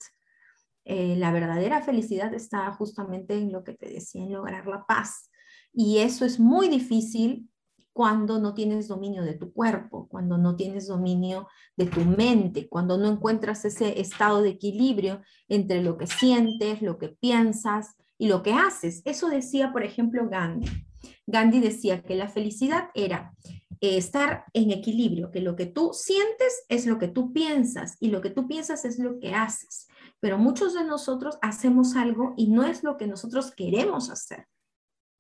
Eh, la verdadera felicidad está justamente en lo que te decía, en lograr la paz. Y eso es muy difícil cuando no tienes dominio de tu cuerpo, cuando no tienes dominio de tu mente, cuando no encuentras ese estado de equilibrio entre lo que sientes, lo que piensas y lo que haces. Eso decía, por ejemplo, Gandhi. Gandhi decía que la felicidad era eh, estar en equilibrio, que lo que tú sientes es lo que tú piensas y lo que tú piensas es lo que haces. Pero muchos de nosotros hacemos algo y no es lo que nosotros queremos hacer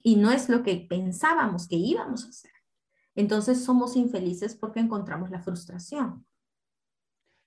y no es lo que pensábamos que íbamos a hacer. Entonces somos infelices porque encontramos la frustración.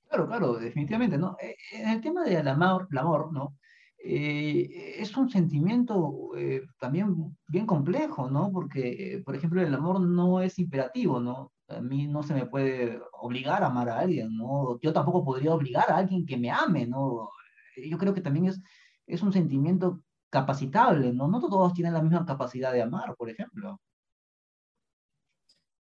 Claro, claro, definitivamente, ¿no? Eh, en el tema del amor, el amor, ¿no? Eh, es un sentimiento eh, también bien complejo, ¿no? Porque, por ejemplo, el amor no es imperativo, ¿no? A mí no se me puede obligar a amar a alguien, ¿no? Yo tampoco podría obligar a alguien que me ame, ¿no? Yo creo que también es, es un sentimiento capacitable, ¿no? No todos tienen la misma capacidad de amar, por ejemplo.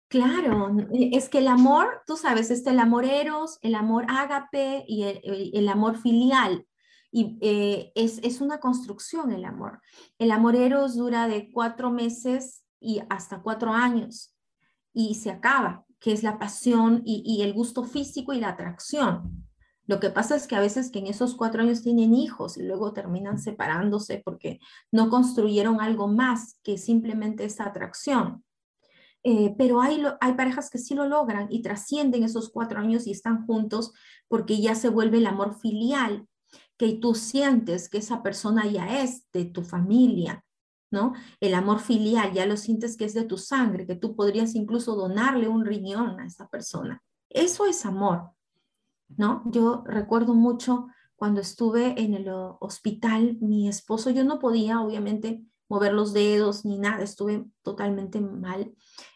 Claro, es que el amor, tú sabes, está el amor eros, el amor ágape y el amor filial. Y eh, es, es, una construcción el amor. El amor eros dura de cuatro meses y hasta cuatro años y se acaba, que es la pasión y, el gusto físico y la atracción. Lo que pasa es que a veces que en esos cuatro años tienen hijos y luego terminan separándose porque no construyeron algo más que simplemente esa atracción. Eh, pero hay, hay parejas que sí lo logran y trascienden esos cuatro años y están juntos porque ya se vuelve el amor filial, que tú sientes que esa persona ya es de tu familia, ¿no? El amor filial, ya lo sientes que es de tu sangre, que tú podrías incluso donarle un riñón a esa persona. Eso es amor, ¿no? Yo recuerdo mucho cuando estuve en el hospital, mi esposo, yo no podía obviamente mover los dedos ni nada, estuve totalmente mal.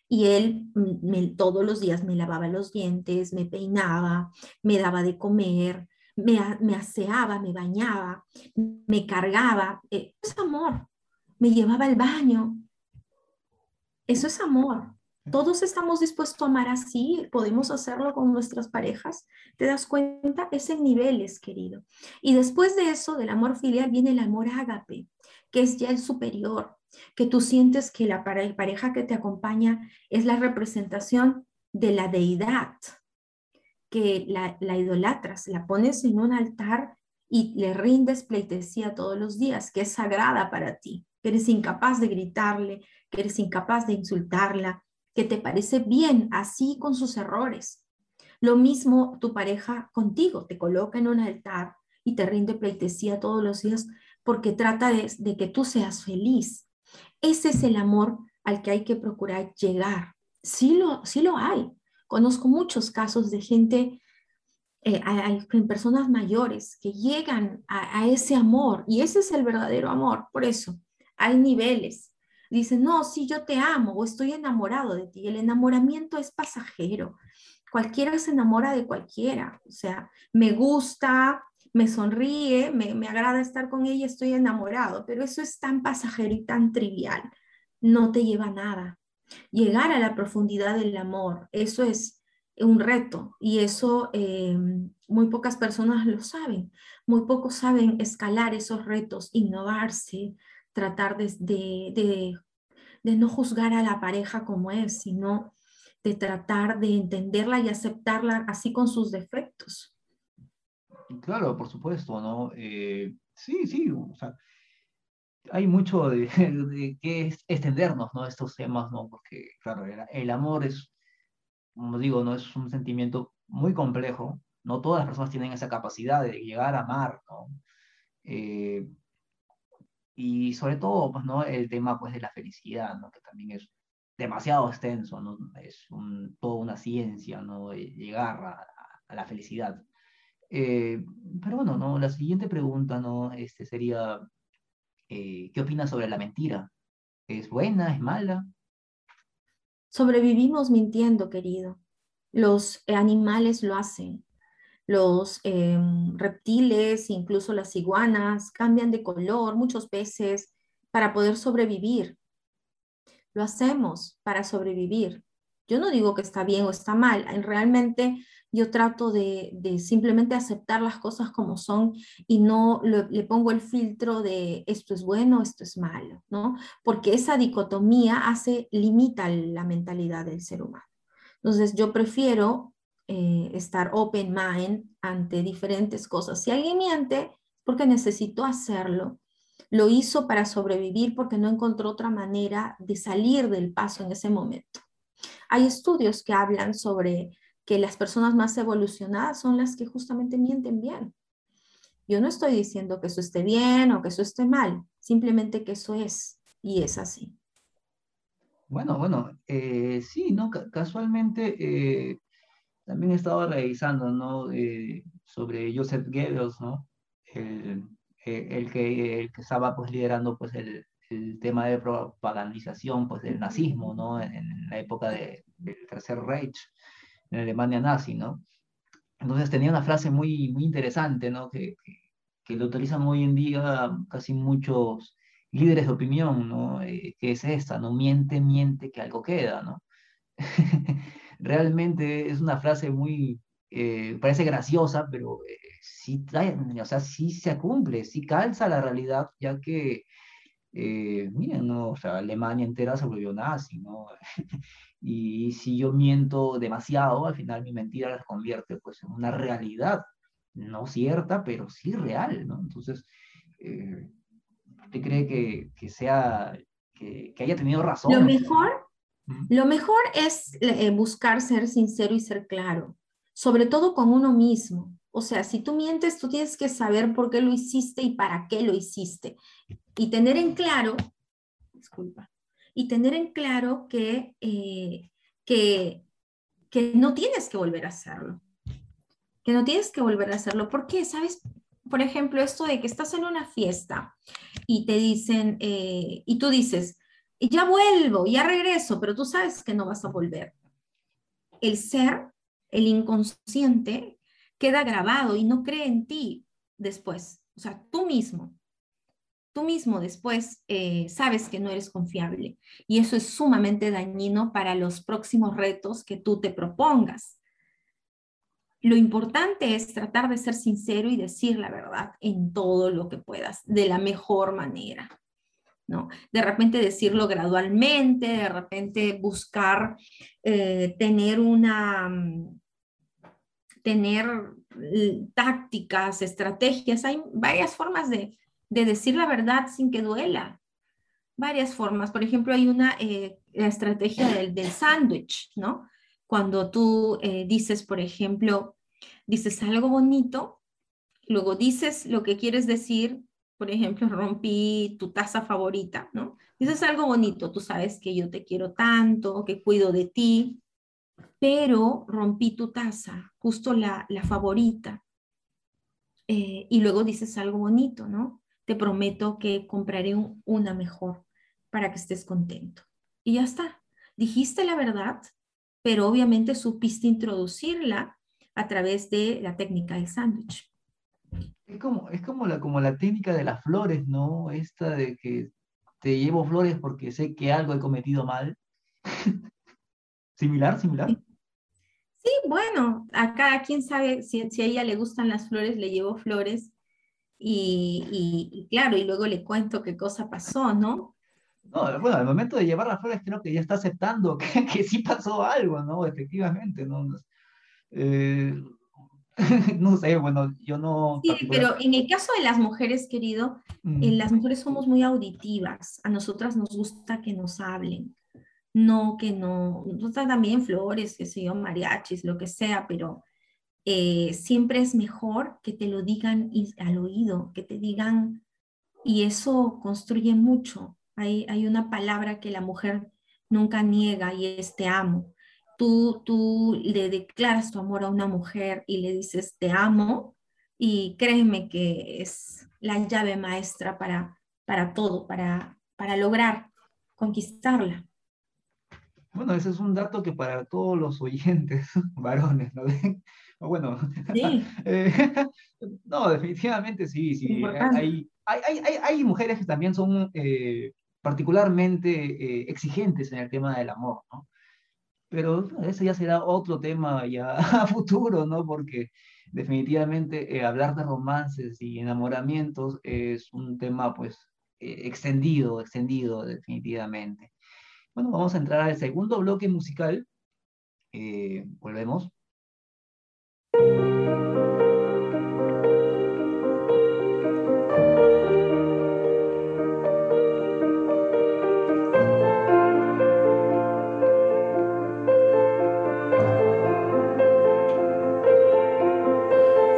Y él todos los días me lavaba los dientes, me peinaba, me daba de comer, me, aseaba, me bañaba, me cargaba. Eh, eso es amor. Me llevaba al baño. Eso es amor. Todos estamos dispuestos a amar así, podemos hacerlo con nuestras parejas. ¿Te das cuenta? Es en niveles, querido. Y después de eso, del amor filial, viene el amor ágape, que es ya el superior, que tú sientes que la pareja que te acompaña es la representación de la deidad, que la, la idolatras, la pones en un altar y le rindes pleitesía todos los días, que es sagrada para ti, que eres incapaz de gritarle, que eres incapaz de insultarla, que te parece bien así con sus errores. Lo mismo tu pareja contigo, te coloca en un altar y te rinde pleitesía todos los días porque trata de, de que tú seas feliz. Ese es el amor al que hay que procurar llegar. Sí lo, sí lo hay, Conozco muchos casos de gente, eh, personas mayores que llegan a, ese amor y ese es el verdadero amor. Por eso hay niveles. Dicen, no, sí, yo te amo o estoy enamorado de ti. El enamoramiento es pasajero. Cualquiera se enamora de cualquiera. O sea, me gusta, me sonríe, me, me agrada estar con ella, estoy enamorado, pero eso es tan pasajero y tan trivial. No te lleva a nada llegar a la profundidad del amor, eso es un reto y eso eh, muy pocas personas lo saben. Muy pocos saben escalar esos retos, innovarse, tratar de, no juzgar a la pareja como es, sino de tratar de entenderla y aceptarla así con sus defectos. Claro, por supuesto, ¿no? Eh, sí, sí, o sea, hay mucho de, de que extendernos, ¿no? Estos temas, ¿no? Porque, claro, el, amor es, como digo, ¿no? Es un sentimiento muy complejo. No todas las personas tienen esa capacidad de llegar a amar, ¿no? Eh, y sobre todo, pues, ¿no? El tema, pues, de la felicidad, ¿no? Que también es demasiado extenso, ¿no? Es un, toda una ciencia, ¿no? Llegar a, a la felicidad. Eh, pero bueno, ¿no? La siguiente pregunta, ¿no? Este sería, eh, ¿qué opinas sobre la mentira? ¿Es buena? ¿Es mala? Sobrevivimos mintiendo, querido. Los animales lo hacen. Los em, reptiles, incluso las iguanas, cambian de color, muchos peces, para poder sobrevivir. Lo hacemos para sobrevivir. Yo no digo que está bien o está mal, realmente yo trato de, simplemente aceptar las cosas como son y no le, pongo el filtro de esto es bueno, esto es malo, ¿no? Porque esa dicotomía hace, limita la mentalidad del ser humano. Entonces yo prefiero eh, estar open mind ante diferentes cosas. Si alguien miente, porque necesitó hacerlo, lo hizo para sobrevivir porque no encontró otra manera de salir del paso en ese momento. Hay estudios que hablan sobre que las personas más evolucionadas son las que justamente mienten bien. Yo no estoy diciendo que eso esté bien o que eso esté mal, simplemente que eso es y es así. Bueno, bueno, eh, sí, ¿no? casualmente eh, también he estado revisando, ¿no? Eh, sobre Joseph Goebbels, ¿no? El, el, que, el que estaba pues liderando pues el, el tema de propagandización pues del nazismo, ¿no? En, la época de, del Tercer Reich en Alemania nazi, ¿no? Entonces tenía una frase muy, muy interesante, ¿no? Que, que, lo utilizan hoy en día casi muchos líderes de opinión, ¿no? Eh, que es esta, ¿no? Miente, miente, que algo queda, ¿no? Realmente es una frase muy, eh, parece graciosa, pero eh, sí, o sea, sí se cumple, sí calza la realidad, ya que, miren, ¿no? O sea, Alemania entera se volvió nazi, ¿no? Y si yo miento demasiado, al final mi mentira la convierte pues en una realidad, no cierta, pero sí real, ¿no? Entonces, eh, ¿usted cree que, que sea, que, que, haya tenido razón? Lo mejor, lo mejor es eh, buscar ser sincero y ser claro, sobre todo con uno mismo. O sea, si tú mientes, tú tienes que saber por qué lo hiciste y para qué lo hiciste. Y tener en claro, disculpa, y tener en claro que, eh, que, que no tienes que volver a hacerlo. Que no tienes que volver a hacerlo. ¿Por qué? ¿Sabes? Por ejemplo, esto de que estás en una fiesta y te dicen, eh, y tú dices, ya vuelvo, ya regreso, pero tú sabes que no vas a volver. El ser, el inconsciente, queda grabado y no cree en ti después. O sea, tú mismo tú mismo después eh, sabes que no eres confiable y eso es sumamente dañino para los próximos retos que tú te propongas. Lo importante es tratar de ser sincero y decir la verdad en todo lo que puedas, de la mejor manera. ¿no? De repente decirlo gradualmente, de repente buscar eh, tener una, mm, tener mm, tácticas, estrategias, hay varias formas de, de decir la verdad sin que duela. Varias formas. Por ejemplo, hay una eh, estrategia del, del sándwich, ¿no? Cuando tú eh, dices, por ejemplo, dices algo bonito, luego dices lo que quieres decir, por ejemplo, rompí tu taza favorita, ¿no? Dices algo bonito, tú sabes que yo te quiero tanto, que cuido de ti, pero rompí tu taza, justo la, la favorita. Eh, y luego dices algo bonito, ¿no? te prometo que compraré una mejor para que estés contento. Y ya está. Dijiste la verdad, pero obviamente supiste introducirla a través de la técnica del sándwich. Es como, es como, la, como la técnica de las flores, ¿no? Esta de que te llevo flores porque sé que algo he cometido mal. similar, similar. Sí. bueno, acá quien sabe si, si, a ella le gustan las flores, le llevo flores. Y, claro, y luego le cuento qué cosa pasó, ¿no? No, bueno, al momento de llevar las flores creo que ya está aceptando que, que sí pasó algo, ¿no? Efectivamente, ¿no? Eh, no sé, bueno, yo no... Sí, pero en el caso de las mujeres, querido, mm. las mujeres somos muy auditivas, a nosotras nos gusta que nos hablen, no que no, nos gustan también flores, que sé yo, mariachis, lo que sea, pero eh, siempre es mejor que te lo digan al oído, que te digan, y eso construye mucho. Hay, hay una palabra que la mujer nunca niega y es te amo. Tú, tú le declaras tu amor a una mujer y le dices te amo y créeme que es la llave maestra para, para todo, para, para lograr conquistarla. Bueno, ese es un dato que para todos los oyentes varones, ¿no? Bueno, eh, no, definitivamente sí, sí. Hay, hay, hay, hay, mujeres que también son eh, particularmente eh, exigentes en el tema del amor, ¿no? pero ese ya será otro tema ya a futuro, ¿no? Porque definitivamente eh, hablar de romances y enamoramientos es un tema pues eh, extendido, extendido definitivamente. Bueno, vamos a entrar al segundo bloque musical. Eh, volvemos.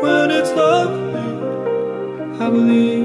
when it's lovely. I believe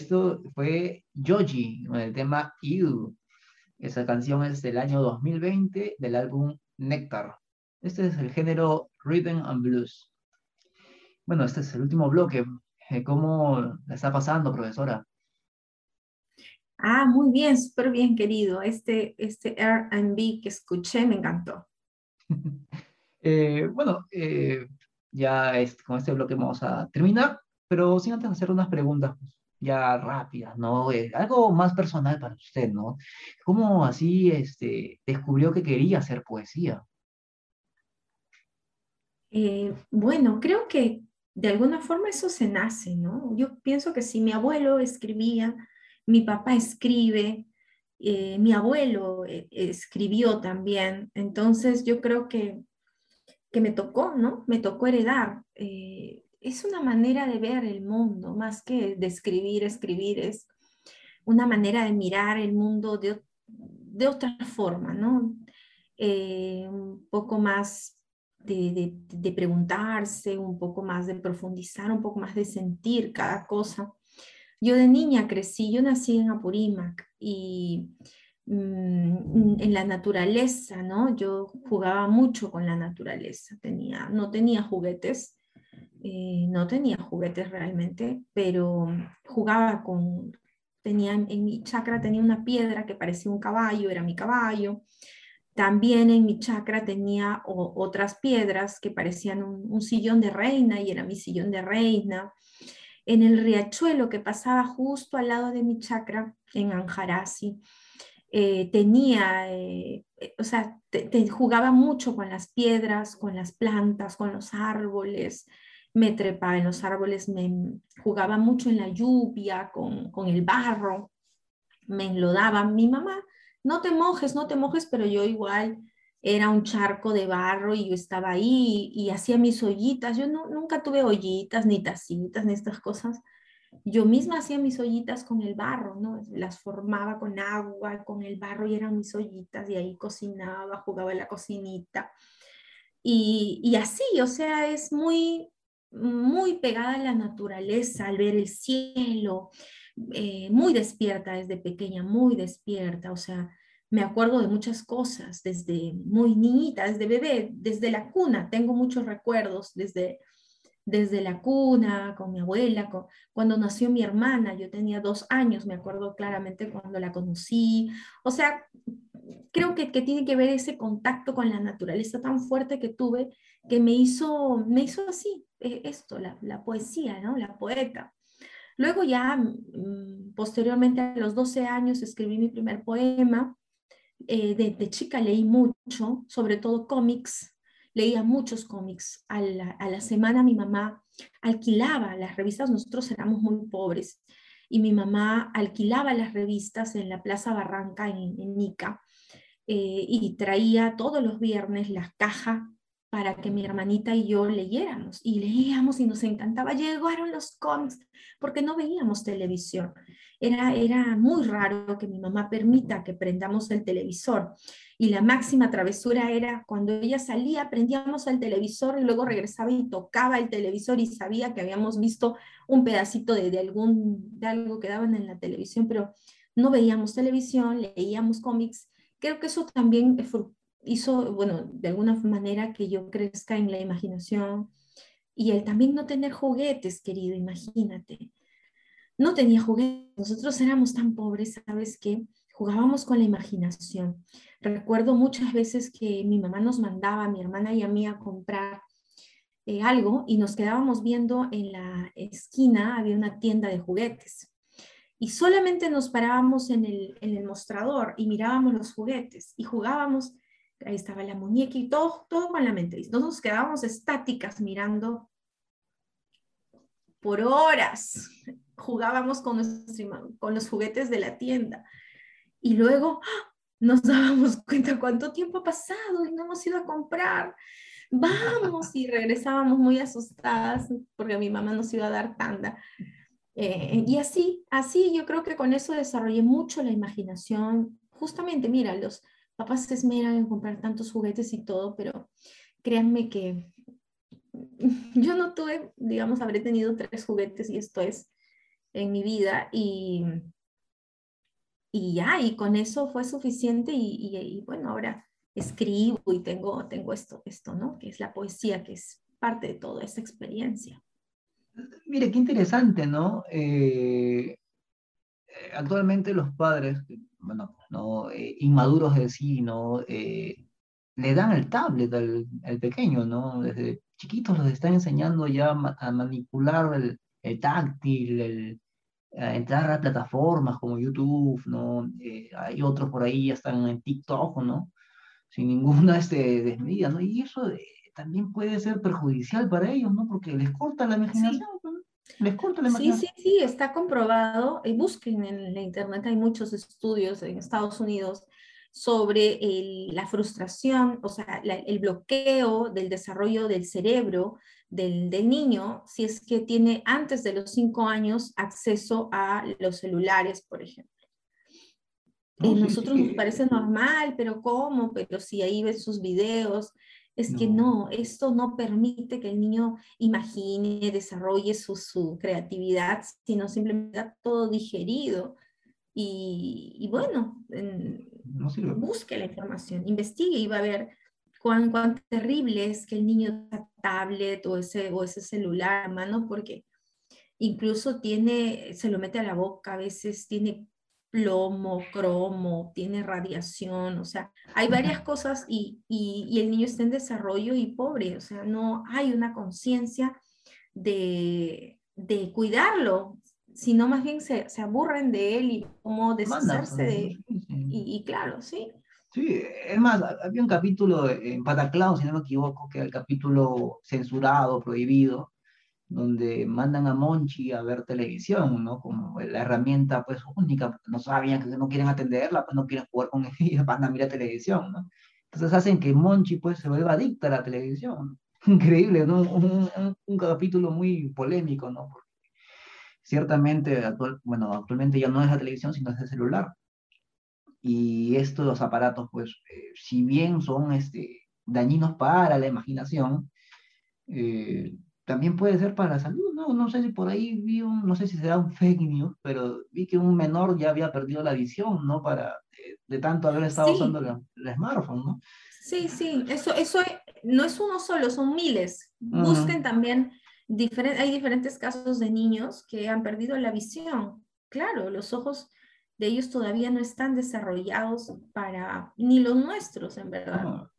esto fue Joji, con el tema You. Esa canción es del año 2020 del álbum Nectar. Este es el género Rhythm and Blues. Bueno, este es el último bloque. Eh, ¿Cómo la está pasando, profesora? Ah, muy bien, súper bien, querido. Este, este R&B que escuché me encantó. Eh, bueno, eh, ya es- con este bloque vamos a terminar, pero sin antes hacer unas preguntas pues, ya rápidas, ¿no? Eh, algo más personal para usted, ¿no? ¿Cómo así este, descubrió que quería hacer poesía? Eh, bueno, creo que de alguna forma eso se nace, ¿no? Yo pienso que si mi abuelo escribía, mi papá escribe, eh, mi abuelo eh, escribió también, entonces yo creo que, que me tocó, ¿no? Me tocó heredar. Es una manera de ver el mundo, más que de escribir, es una manera de mirar el mundo de, de otra forma, ¿no? Eh, un poco más de, preguntarse un poco más, de profundizar un poco más, de sentir cada cosa. Yo de niña crecí, yo nací en Apurímac y mm, en la naturaleza, ¿no? Yo jugaba mucho con la naturaleza, tenía, no tenía juguetes, eh, no tenía juguetes realmente, pero jugaba con, tenía en mi chacra tenía una piedra que parecía un caballo, era mi caballo. También en mi chacra tenía otras piedras que parecían un, sillón de reina y era mi sillón de reina. En el riachuelo que pasaba justo al lado de mi chacra, en Anjarasi, eh, tenía, eh, o sea, jugaba mucho con las piedras, con las plantas, con los árboles me trepaba en los árboles, me jugaba mucho en la lluvia, con, con el barro, me enlodaba. Mi mamá, no te mojes, no te mojes, pero yo igual era un charco de barro y yo estaba ahí y, hacía mis ollitas. Yo no, nunca tuve ollitas, ni tacitas, ni estas cosas. Yo misma hacía mis ollitas con el barro, ¿no? Las formaba con agua, con el barro y eran mis ollitas y ahí cocinaba, jugaba en la cocinita. Y, y así, o sea, es muy, muy pegada a la naturaleza, al ver el cielo, eh, muy despierta desde pequeña, muy despierta, o sea, me acuerdo de muchas cosas desde muy niñita, desde bebé, desde la cuna, tengo muchos recuerdos desde, desde la cuna, con mi abuela, cuando nació mi hermana, yo tenía dos años, me acuerdo claramente cuando la conocí, o sea, creo que, que tiene que ver ese contacto con la naturaleza tan fuerte que tuve que me hizo, me hizo así, eh, esto, la, poesía, ¿no? La poeta. Luego ya, mm, posteriormente a los 12 años, escribí mi primer poema. Eh, de, chica leí mucho, sobre todo cómics, leía muchos cómics. A la, semana mi mamá alquilaba las revistas, nosotros éramos muy pobres, y mi mamá alquilaba las revistas en la Plaza Barranca, en, en Nica, eh, y traía todos los viernes la caja para que mi hermanita y yo leyéramos y leíamos y nos encantaba. Llegaron los cómics porque no veíamos televisión. Era, era muy raro que mi mamá permita que prendamos el televisor. Y la máxima travesura era cuando ella salía, prendíamos el televisor y luego regresaba y tocaba el televisor y sabía que habíamos visto un pedacito de algún, de algo que daban en la televisión, pero no veíamos televisión, leíamos cómics. Creo que eso también hizo, bueno, de alguna manera que yo crezca en la imaginación y el también no tener juguetes, querido, imagínate. No tenía juguetes, nosotros éramos tan pobres, ¿sabes qué? Jugábamos con la imaginación. Recuerdo muchas veces que mi mamá nos mandaba, mi hermana y a mí, a comprar eh, algo y nos quedábamos viendo en la esquina, había una tienda de juguetes. Y solamente nos parábamos en el, en el mostrador y mirábamos los juguetes y jugábamos ahí estaba la muñeca y todo, todo con la mente. Y nos quedábamos estáticas mirando por horas. Jugábamos con, con los juguetes de la tienda. Y luego ¡ah! nos dábamos cuenta cuánto tiempo ha pasado y no hemos ido a comprar. Vamos y regresábamos muy asustadas porque mi mamá nos iba a dar tanda. Eh, y así, así yo creo que con eso desarrollé mucho la imaginación. Justamente, mira, los, papás se esmeran en comprar tantos juguetes y todo, pero créanme que yo no tuve, digamos, habré tenido tres juguetes y esto es en mi vida y, y ya, y con eso fue suficiente y, y, bueno, ahora escribo y tengo, tengo esto, esto, ¿no? Que es la poesía, que es parte de toda esa experiencia. Mire, qué interesante, ¿no? Eh, actualmente los padres, bueno, ¿no? Eh, inmaduros de sí, ¿no? Eh, le dan el tablet al, pequeño, ¿no? Desde chiquitos los están enseñando ya a manipular el, táctil, a entrar a plataformas como YouTube, ¿no? Hay otros por ahí ya están en TikTok, ¿no? Sin ninguna este, desmedida, ¿no? Y eso también puede ser perjudicial para ellos, ¿no? Porque les corta la imaginación, Sí, sí, sí, está comprobado. y busquen en la internet, hay muchos estudios en Estados Unidos sobre la frustración, o sea, el bloqueo del desarrollo del cerebro del, niño si es que tiene antes de los cinco años acceso a los celulares, por ejemplo. nosotros nos parece normal, pero ¿cómo? Pero si ahí ves sus videos, es que no, esto no permite que el niño imagine, desarrolle su, su creatividad, sino simplemente todo digerido. Y, y bueno, busque la información, investigue y va a ver cuán, cuán terrible es que el niño tenga tablet o ese, o ese celular a mano, porque incluso tiene, se lo mete a la boca, a veces tiene plomo, cromo, tiene radiación, o sea, hay varias cosas y, y, el niño está en desarrollo y pobre, o sea, no hay una conciencia de, de, cuidarlo, sino más bien se, se, aburren de él y cómo deshacerse de él. Y, y, claro, sí. Sí, es más, había un capítulo en Pataclown, si no me equivoco, que era el capítulo censurado, prohibido, donde mandan a Monchi a ver televisión, ¿no? Como la herramienta, pues, única, no sabían que no quieren atenderla, pues no quieren jugar con ella, van a mirar televisión, ¿no? Entonces hacen que Monchi, pues, se vuelva adicta a la televisión. Increíble, ¿no? Un, un, capítulo muy polémico, ¿no? Porque ciertamente, actual, bueno, actualmente ya no es la televisión, sino es el celular. Y estos aparatos, pues, eh, si bien son este, dañinos para la imaginación, eh, también puede ser para la salud, ¿no? No sé si por ahí vi un, no sé si será un fake news, pero vi que un menor ya había perdido la visión, ¿no? Para, de, tanto haber estado usando el, smartphone, ¿no? Sí, sí, eso, eso no es uno solo, son miles. Busquen también, hay diferentes casos de niños que han perdido la visión. Claro, los ojos de ellos todavía no están desarrollados para, ni los nuestros, en verdad.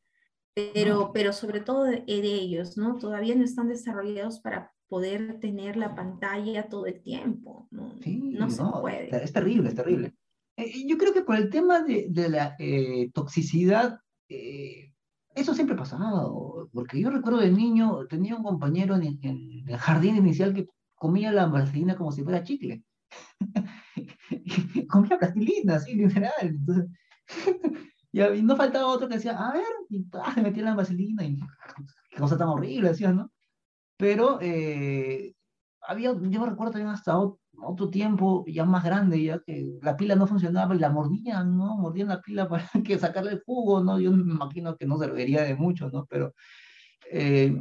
Pero, pero sobre todo de, ellos, ¿no? Todavía no están desarrollados para poder tener la pantalla todo el tiempo, ¿no? no se puede. Es terrible, es terrible. Eh, yo creo que por el tema de, de la eh, toxicidad, eh, eso siempre ha pasado, porque yo recuerdo de niño, tenía un compañero en, en el jardín inicial que comía la plastilina como si fuera chicle. comía plastilina, así, literal. Entonces, y, no faltaba otro que decía, a ver, y ah, se metía la vaselina y qué cosa tan horrible, decía, ¿no? Pero eh, había, yo recuerdo también hasta otro, tiempo ya más grande, ya que la pila no funcionaba y la mordían, ¿no? Mordían la pila para que sacarle el jugo, ¿no? Yo me imagino que no serviría de mucho, ¿no? Pero eh,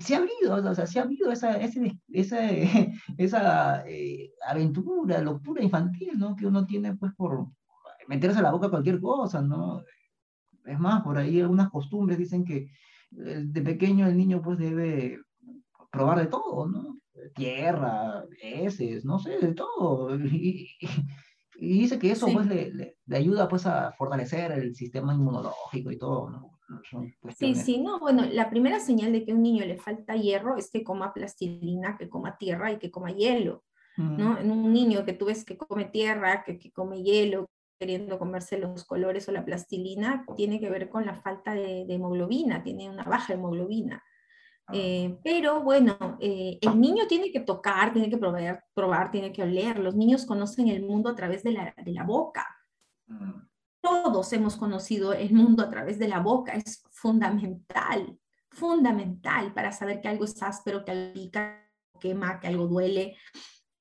sí ha habido, o sea, sí ha habido esa, ese, esa, esa eh, aventura, locura infantil, ¿no? Que uno tiene, pues, por meterse a la boca cualquier cosa, ¿no? Es más, por ahí algunas costumbres dicen que eh, de pequeño el niño pues debe probar de todo, ¿no? Tierra, heces, no sé, de todo. Y, dice que eso pues le, le, ayuda pues a fortalecer el sistema inmunológico y todo, ¿no? Sí, sí, no, bueno, la primera señal de que a un niño le falta hierro es que coma plastilina, que coma tierra y que coma hielo, ¿no? En un niño que tú ves que come tierra, que, que come hielo, queriendo comerse los colores o la plastilina, tiene que ver con la falta de, hemoglobina, tiene una baja hemoglobina. Ah. Eh, pero bueno, eh, el niño tiene que tocar, tiene que probar, probar, tiene que oler. Los niños conocen el mundo a través de la, de la boca. Mm. Todos hemos conocido el mundo a través de la boca. Es fundamental, fundamental para saber que algo es áspero, que algo pica, quema, que algo duele.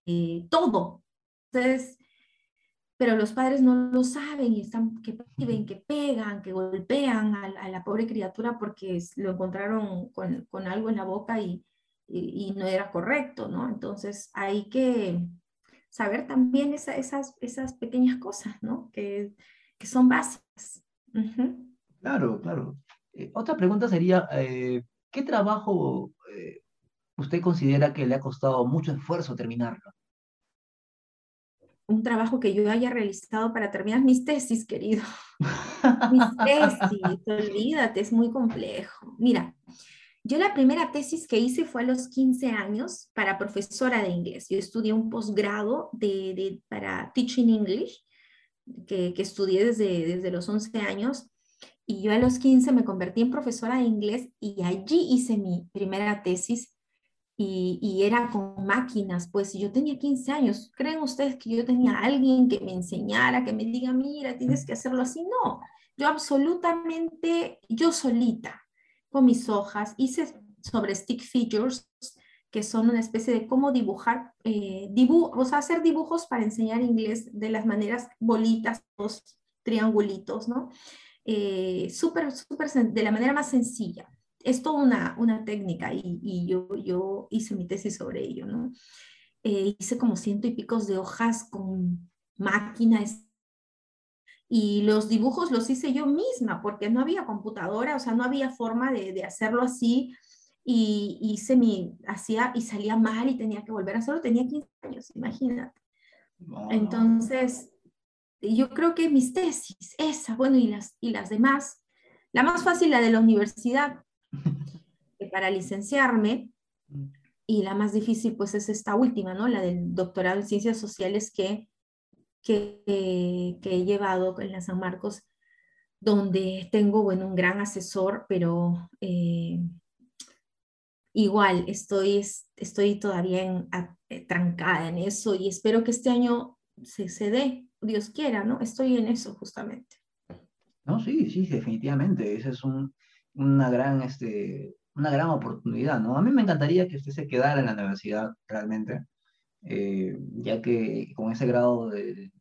Eh, todo. Entonces, pero los padres no lo saben y están que viven, que pegan, que golpean a, la pobre criatura porque lo encontraron con, con algo en la boca y, y, no era correcto, ¿no? Entonces hay que saber también esas, esas pequeñas cosas, ¿no? Que, que son básicas. Claro, claro. Eh, otra pregunta sería, eh, ¿qué trabajo eh, usted considera que le ha costado mucho esfuerzo terminarlo? Un trabajo que yo haya realizado para terminar mis tesis, querido. mis tesis, olvídate, es muy complejo. Mira, yo la primera tesis que hice fue a los 15 años para profesora de inglés. Yo estudié un posgrado de, para Teaching English, que, que estudié desde, desde los 11 años. Y yo a los 15 me convertí en profesora de inglés y allí hice mi primera tesis y, era con máquinas, pues yo tenía 15 años. ¿Creen ustedes que yo tenía alguien que me enseñara, que me diga, mira, tienes que hacerlo así? No, yo absolutamente, yo solita, con mis hojas, hice sobre stick figures, que son una especie de cómo dibujar, eh, o sea, hacer dibujos para enseñar inglés de las maneras bolitas, los triangulitos, ¿no? Eh, súper, súper, de la manera más sencilla es toda una, una técnica y, y, yo, yo hice mi tesis sobre ello, ¿no? Eh, hice como ciento y picos de hojas con máquinas y los dibujos los hice yo misma porque no había computadora, o sea, no había forma de, de hacerlo así y hice mi, hacía y salía mal y tenía que volver a hacerlo, tenía 15 años, imagínate. Entonces, yo creo que mis tesis, esa, bueno, y las, y las demás, la más fácil, la de la universidad, para licenciarme, y la más difícil, pues es esta última, ¿no? La del doctorado en ciencias sociales que, que, que he llevado en la San Marcos, donde tengo, bueno, un gran asesor, pero eh, igual estoy, estoy todavía en, eh, trancada en eso y espero que este año se, se dé, Dios quiera, ¿no? Estoy en eso justamente. No, sí, sí, definitivamente. Esa es un, una, gran, este, una gran oportunidad, ¿no? A mí me encantaría que usted se quedara en la universidad realmente, eh, ya que con ese grado de,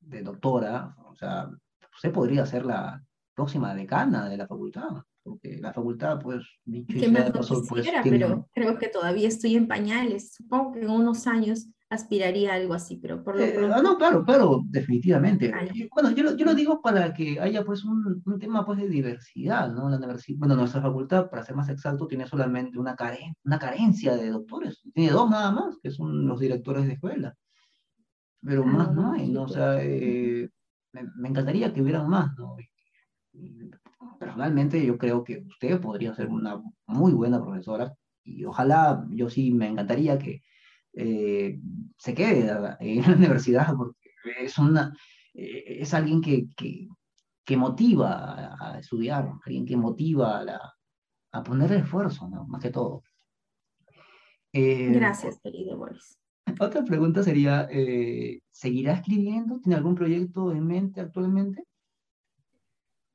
de, doctora, o sea, usted podría ser la próxima decana de la facultad porque la facultad, pues, dicho y sea pues, pero creo que todavía estoy en pañales. Supongo que en unos años aspiraría a algo así, pero por lo eh, ah, no, claro, claro, definitivamente. Bueno, yo, yo, lo digo para que haya, pues, un, un tema, pues, de diversidad, ¿no? La universidad, bueno, nuestra facultad, para ser más exacto, tiene solamente una, caren una carencia de doctores. Tiene dos nada más, que son los directores de escuela. Pero más ah, no hay, ¿no? O sea, eh, me, me, encantaría que hubieran más, ¿no? personalmente yo creo que usted podría ser una muy buena profesora y ojalá, yo sí me encantaría que eh, se quede en la universidad porque es, una, eh, es alguien que, que, que, motiva a estudiar, alguien que motiva a, la, a poner esfuerzo, ¿no? más que todo. Eh, Gracias, querido Boris. Otra pregunta sería, ¿seguirá escribiendo? ¿Tiene algún proyecto en mente actualmente?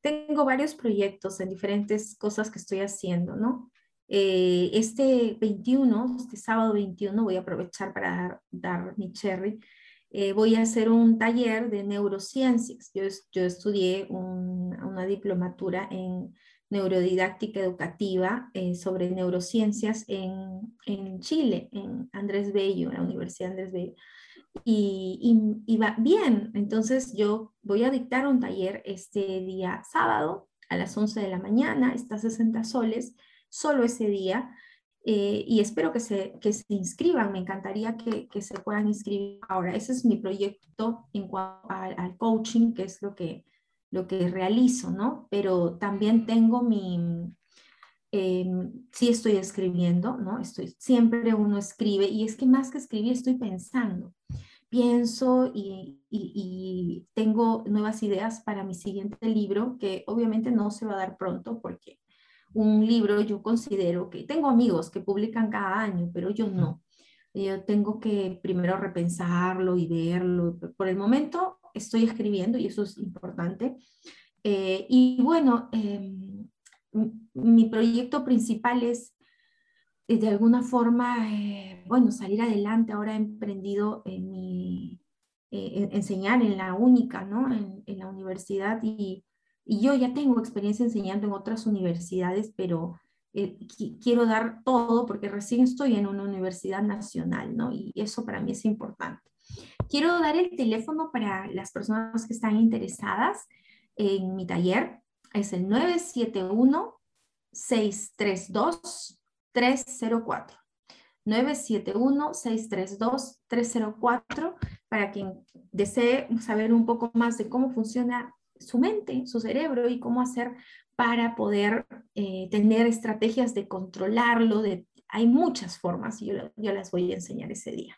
tengo varios proyectos en diferentes cosas que estoy haciendo, ¿no? Eh, este 21, este sábado 21, voy a aprovechar para dar, mi cherry. Eh, voy a hacer un taller de neurociencias. Yo, estudié una diplomatura en neurodidáctica educativa eh, sobre neurociencias en, Chile, en Andrés Bello, en la Universidad Andrés Bello y, va bien. Entonces yo voy a dictar un taller este día sábado a las 11 de la mañana, está 60 soles, solo ese día. Eh, y espero que se, que se inscriban, me encantaría que, que, se puedan inscribir ahora. Ese es mi proyecto en cuanto al, coaching, que es lo que, lo que realizo, ¿no? Pero también tengo mi, eh, sí estoy escribiendo, ¿no? Estoy, siempre uno escribe y es que más que escribir estoy pensando pienso y, tengo nuevas ideas para mi siguiente libro, que obviamente no se va a dar pronto porque un libro yo considero que tengo amigos que publican cada año, pero yo no. Yo tengo que primero repensarlo y verlo. Por el momento estoy escribiendo y eso es importante. Eh, y bueno, em, mi proyecto principal es de alguna forma, eh, bueno, salir adelante. Ahora he emprendido en mi, eh, enseñar en la única, ¿no? En, la universidad y, y, yo ya tengo experiencia enseñando en otras universidades, pero eh, quiero dar todo porque recién estoy en una universidad nacional, ¿no? Y eso para mí es importante. Quiero dar el teléfono para las personas que están interesadas en mi taller. Es el 971 632 304. 971-632-304 para quien desee saber un poco más de cómo funciona su mente, su cerebro y cómo hacer para poder eh, tener estrategias de controlarlo. De, hay muchas formas y yo, yo, las voy a enseñar ese día.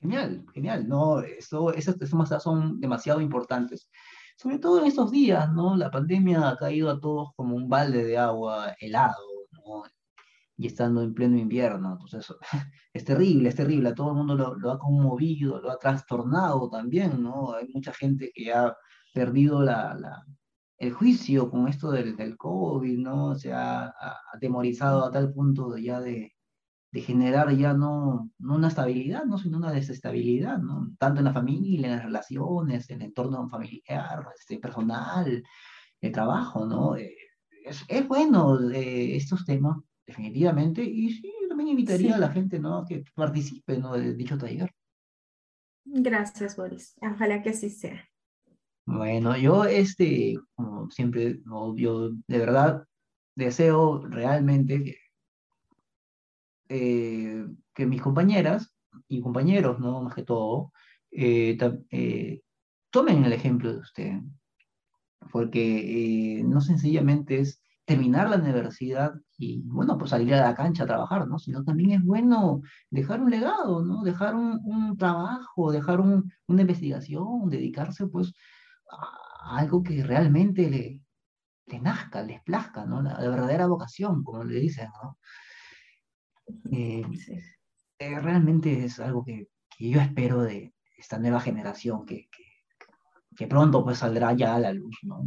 Genial, genial. No, eso, esas temas son demasiado importantes. Sobre todo en estos días, ¿no? La pandemia ha caído a todos como un balde de agua helado, ¿no? y estando en pleno invierno. Entonces, es terrible, es terrible. A todo el mundo lo, lo, ha conmovido, lo ha trastornado también, ¿no? Hay mucha gente que ha perdido la, la, el juicio con esto del, del COVID, ¿no? Se ha, atemorizado a tal punto de ya de, de generar ya no, no una estabilidad, ¿no? sino una desestabilidad, ¿no? tanto en la familia, en las relaciones, en el entorno familiar, este, personal, el trabajo, ¿no? Eh, es, es bueno eh, estos temas, definitivamente, y sí, yo también invitaría Sí. a la gente, ¿no? que participe, ¿no? de dicho taller. Gracias, Boris. Ojalá que así sea. Bueno, yo, este, como siempre, yo de verdad deseo realmente que, eh, que mis compañeras y compañeros, ¿no? Más que todo, eh, eh, tomen el ejemplo de usted, porque no sencillamente es terminar la universidad y, bueno, pues salir a la cancha a trabajar, ¿no? Sino también es bueno dejar un legado, ¿no? Dejar un, trabajo, dejar un- una investigación, dedicarse, pues, algo que realmente le, le nazca, les plazca, ¿no? La, la verdadera vocación, como le dicen, ¿no? Eh, Sí. eh, realmente es algo que, que yo espero de esta nueva generación que, que, que pronto pues saldrá ya a la luz, ¿no?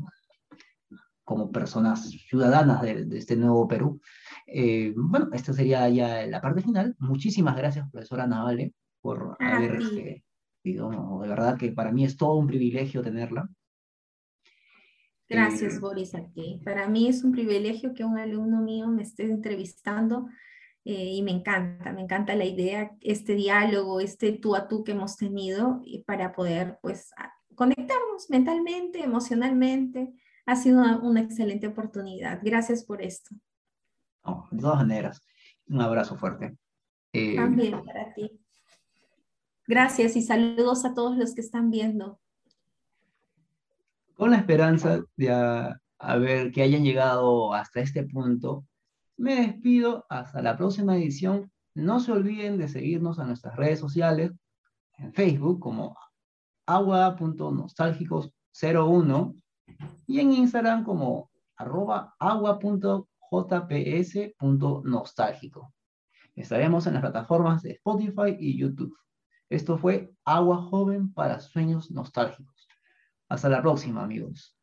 Como personas ciudadanas de, de este nuevo Perú. Eh, bueno, esta sería ya la parte final. Muchísimas gracias, profesora Navale, por haber, ti. De verdad que para mí es todo un privilegio tenerla. Gracias, Eh, Boris, a ti. Para mí es un privilegio que un alumno mío me esté entrevistando eh, y me encanta, me encanta la idea, este diálogo, este tú a tú que hemos tenido y para poder pues conectarnos mentalmente, emocionalmente. Ha sido una, una excelente oportunidad. Gracias por esto. no, de todas maneras, un abrazo fuerte. Eh, También para ti. Gracias y saludos a todos los que están viendo. con la esperanza de a, a ver que hayan llegado hasta este punto, me despido hasta la próxima edición. No se olviden de seguirnos a nuestras redes sociales, en Facebook como agua.nostálgicos01 y en Instagram como arroba agua.jps.nostálgico. Estaremos en las plataformas de Spotify y YouTube. Esto fue Agua Joven para Sueños Nostálgicos. Hasta la próxima, amigos.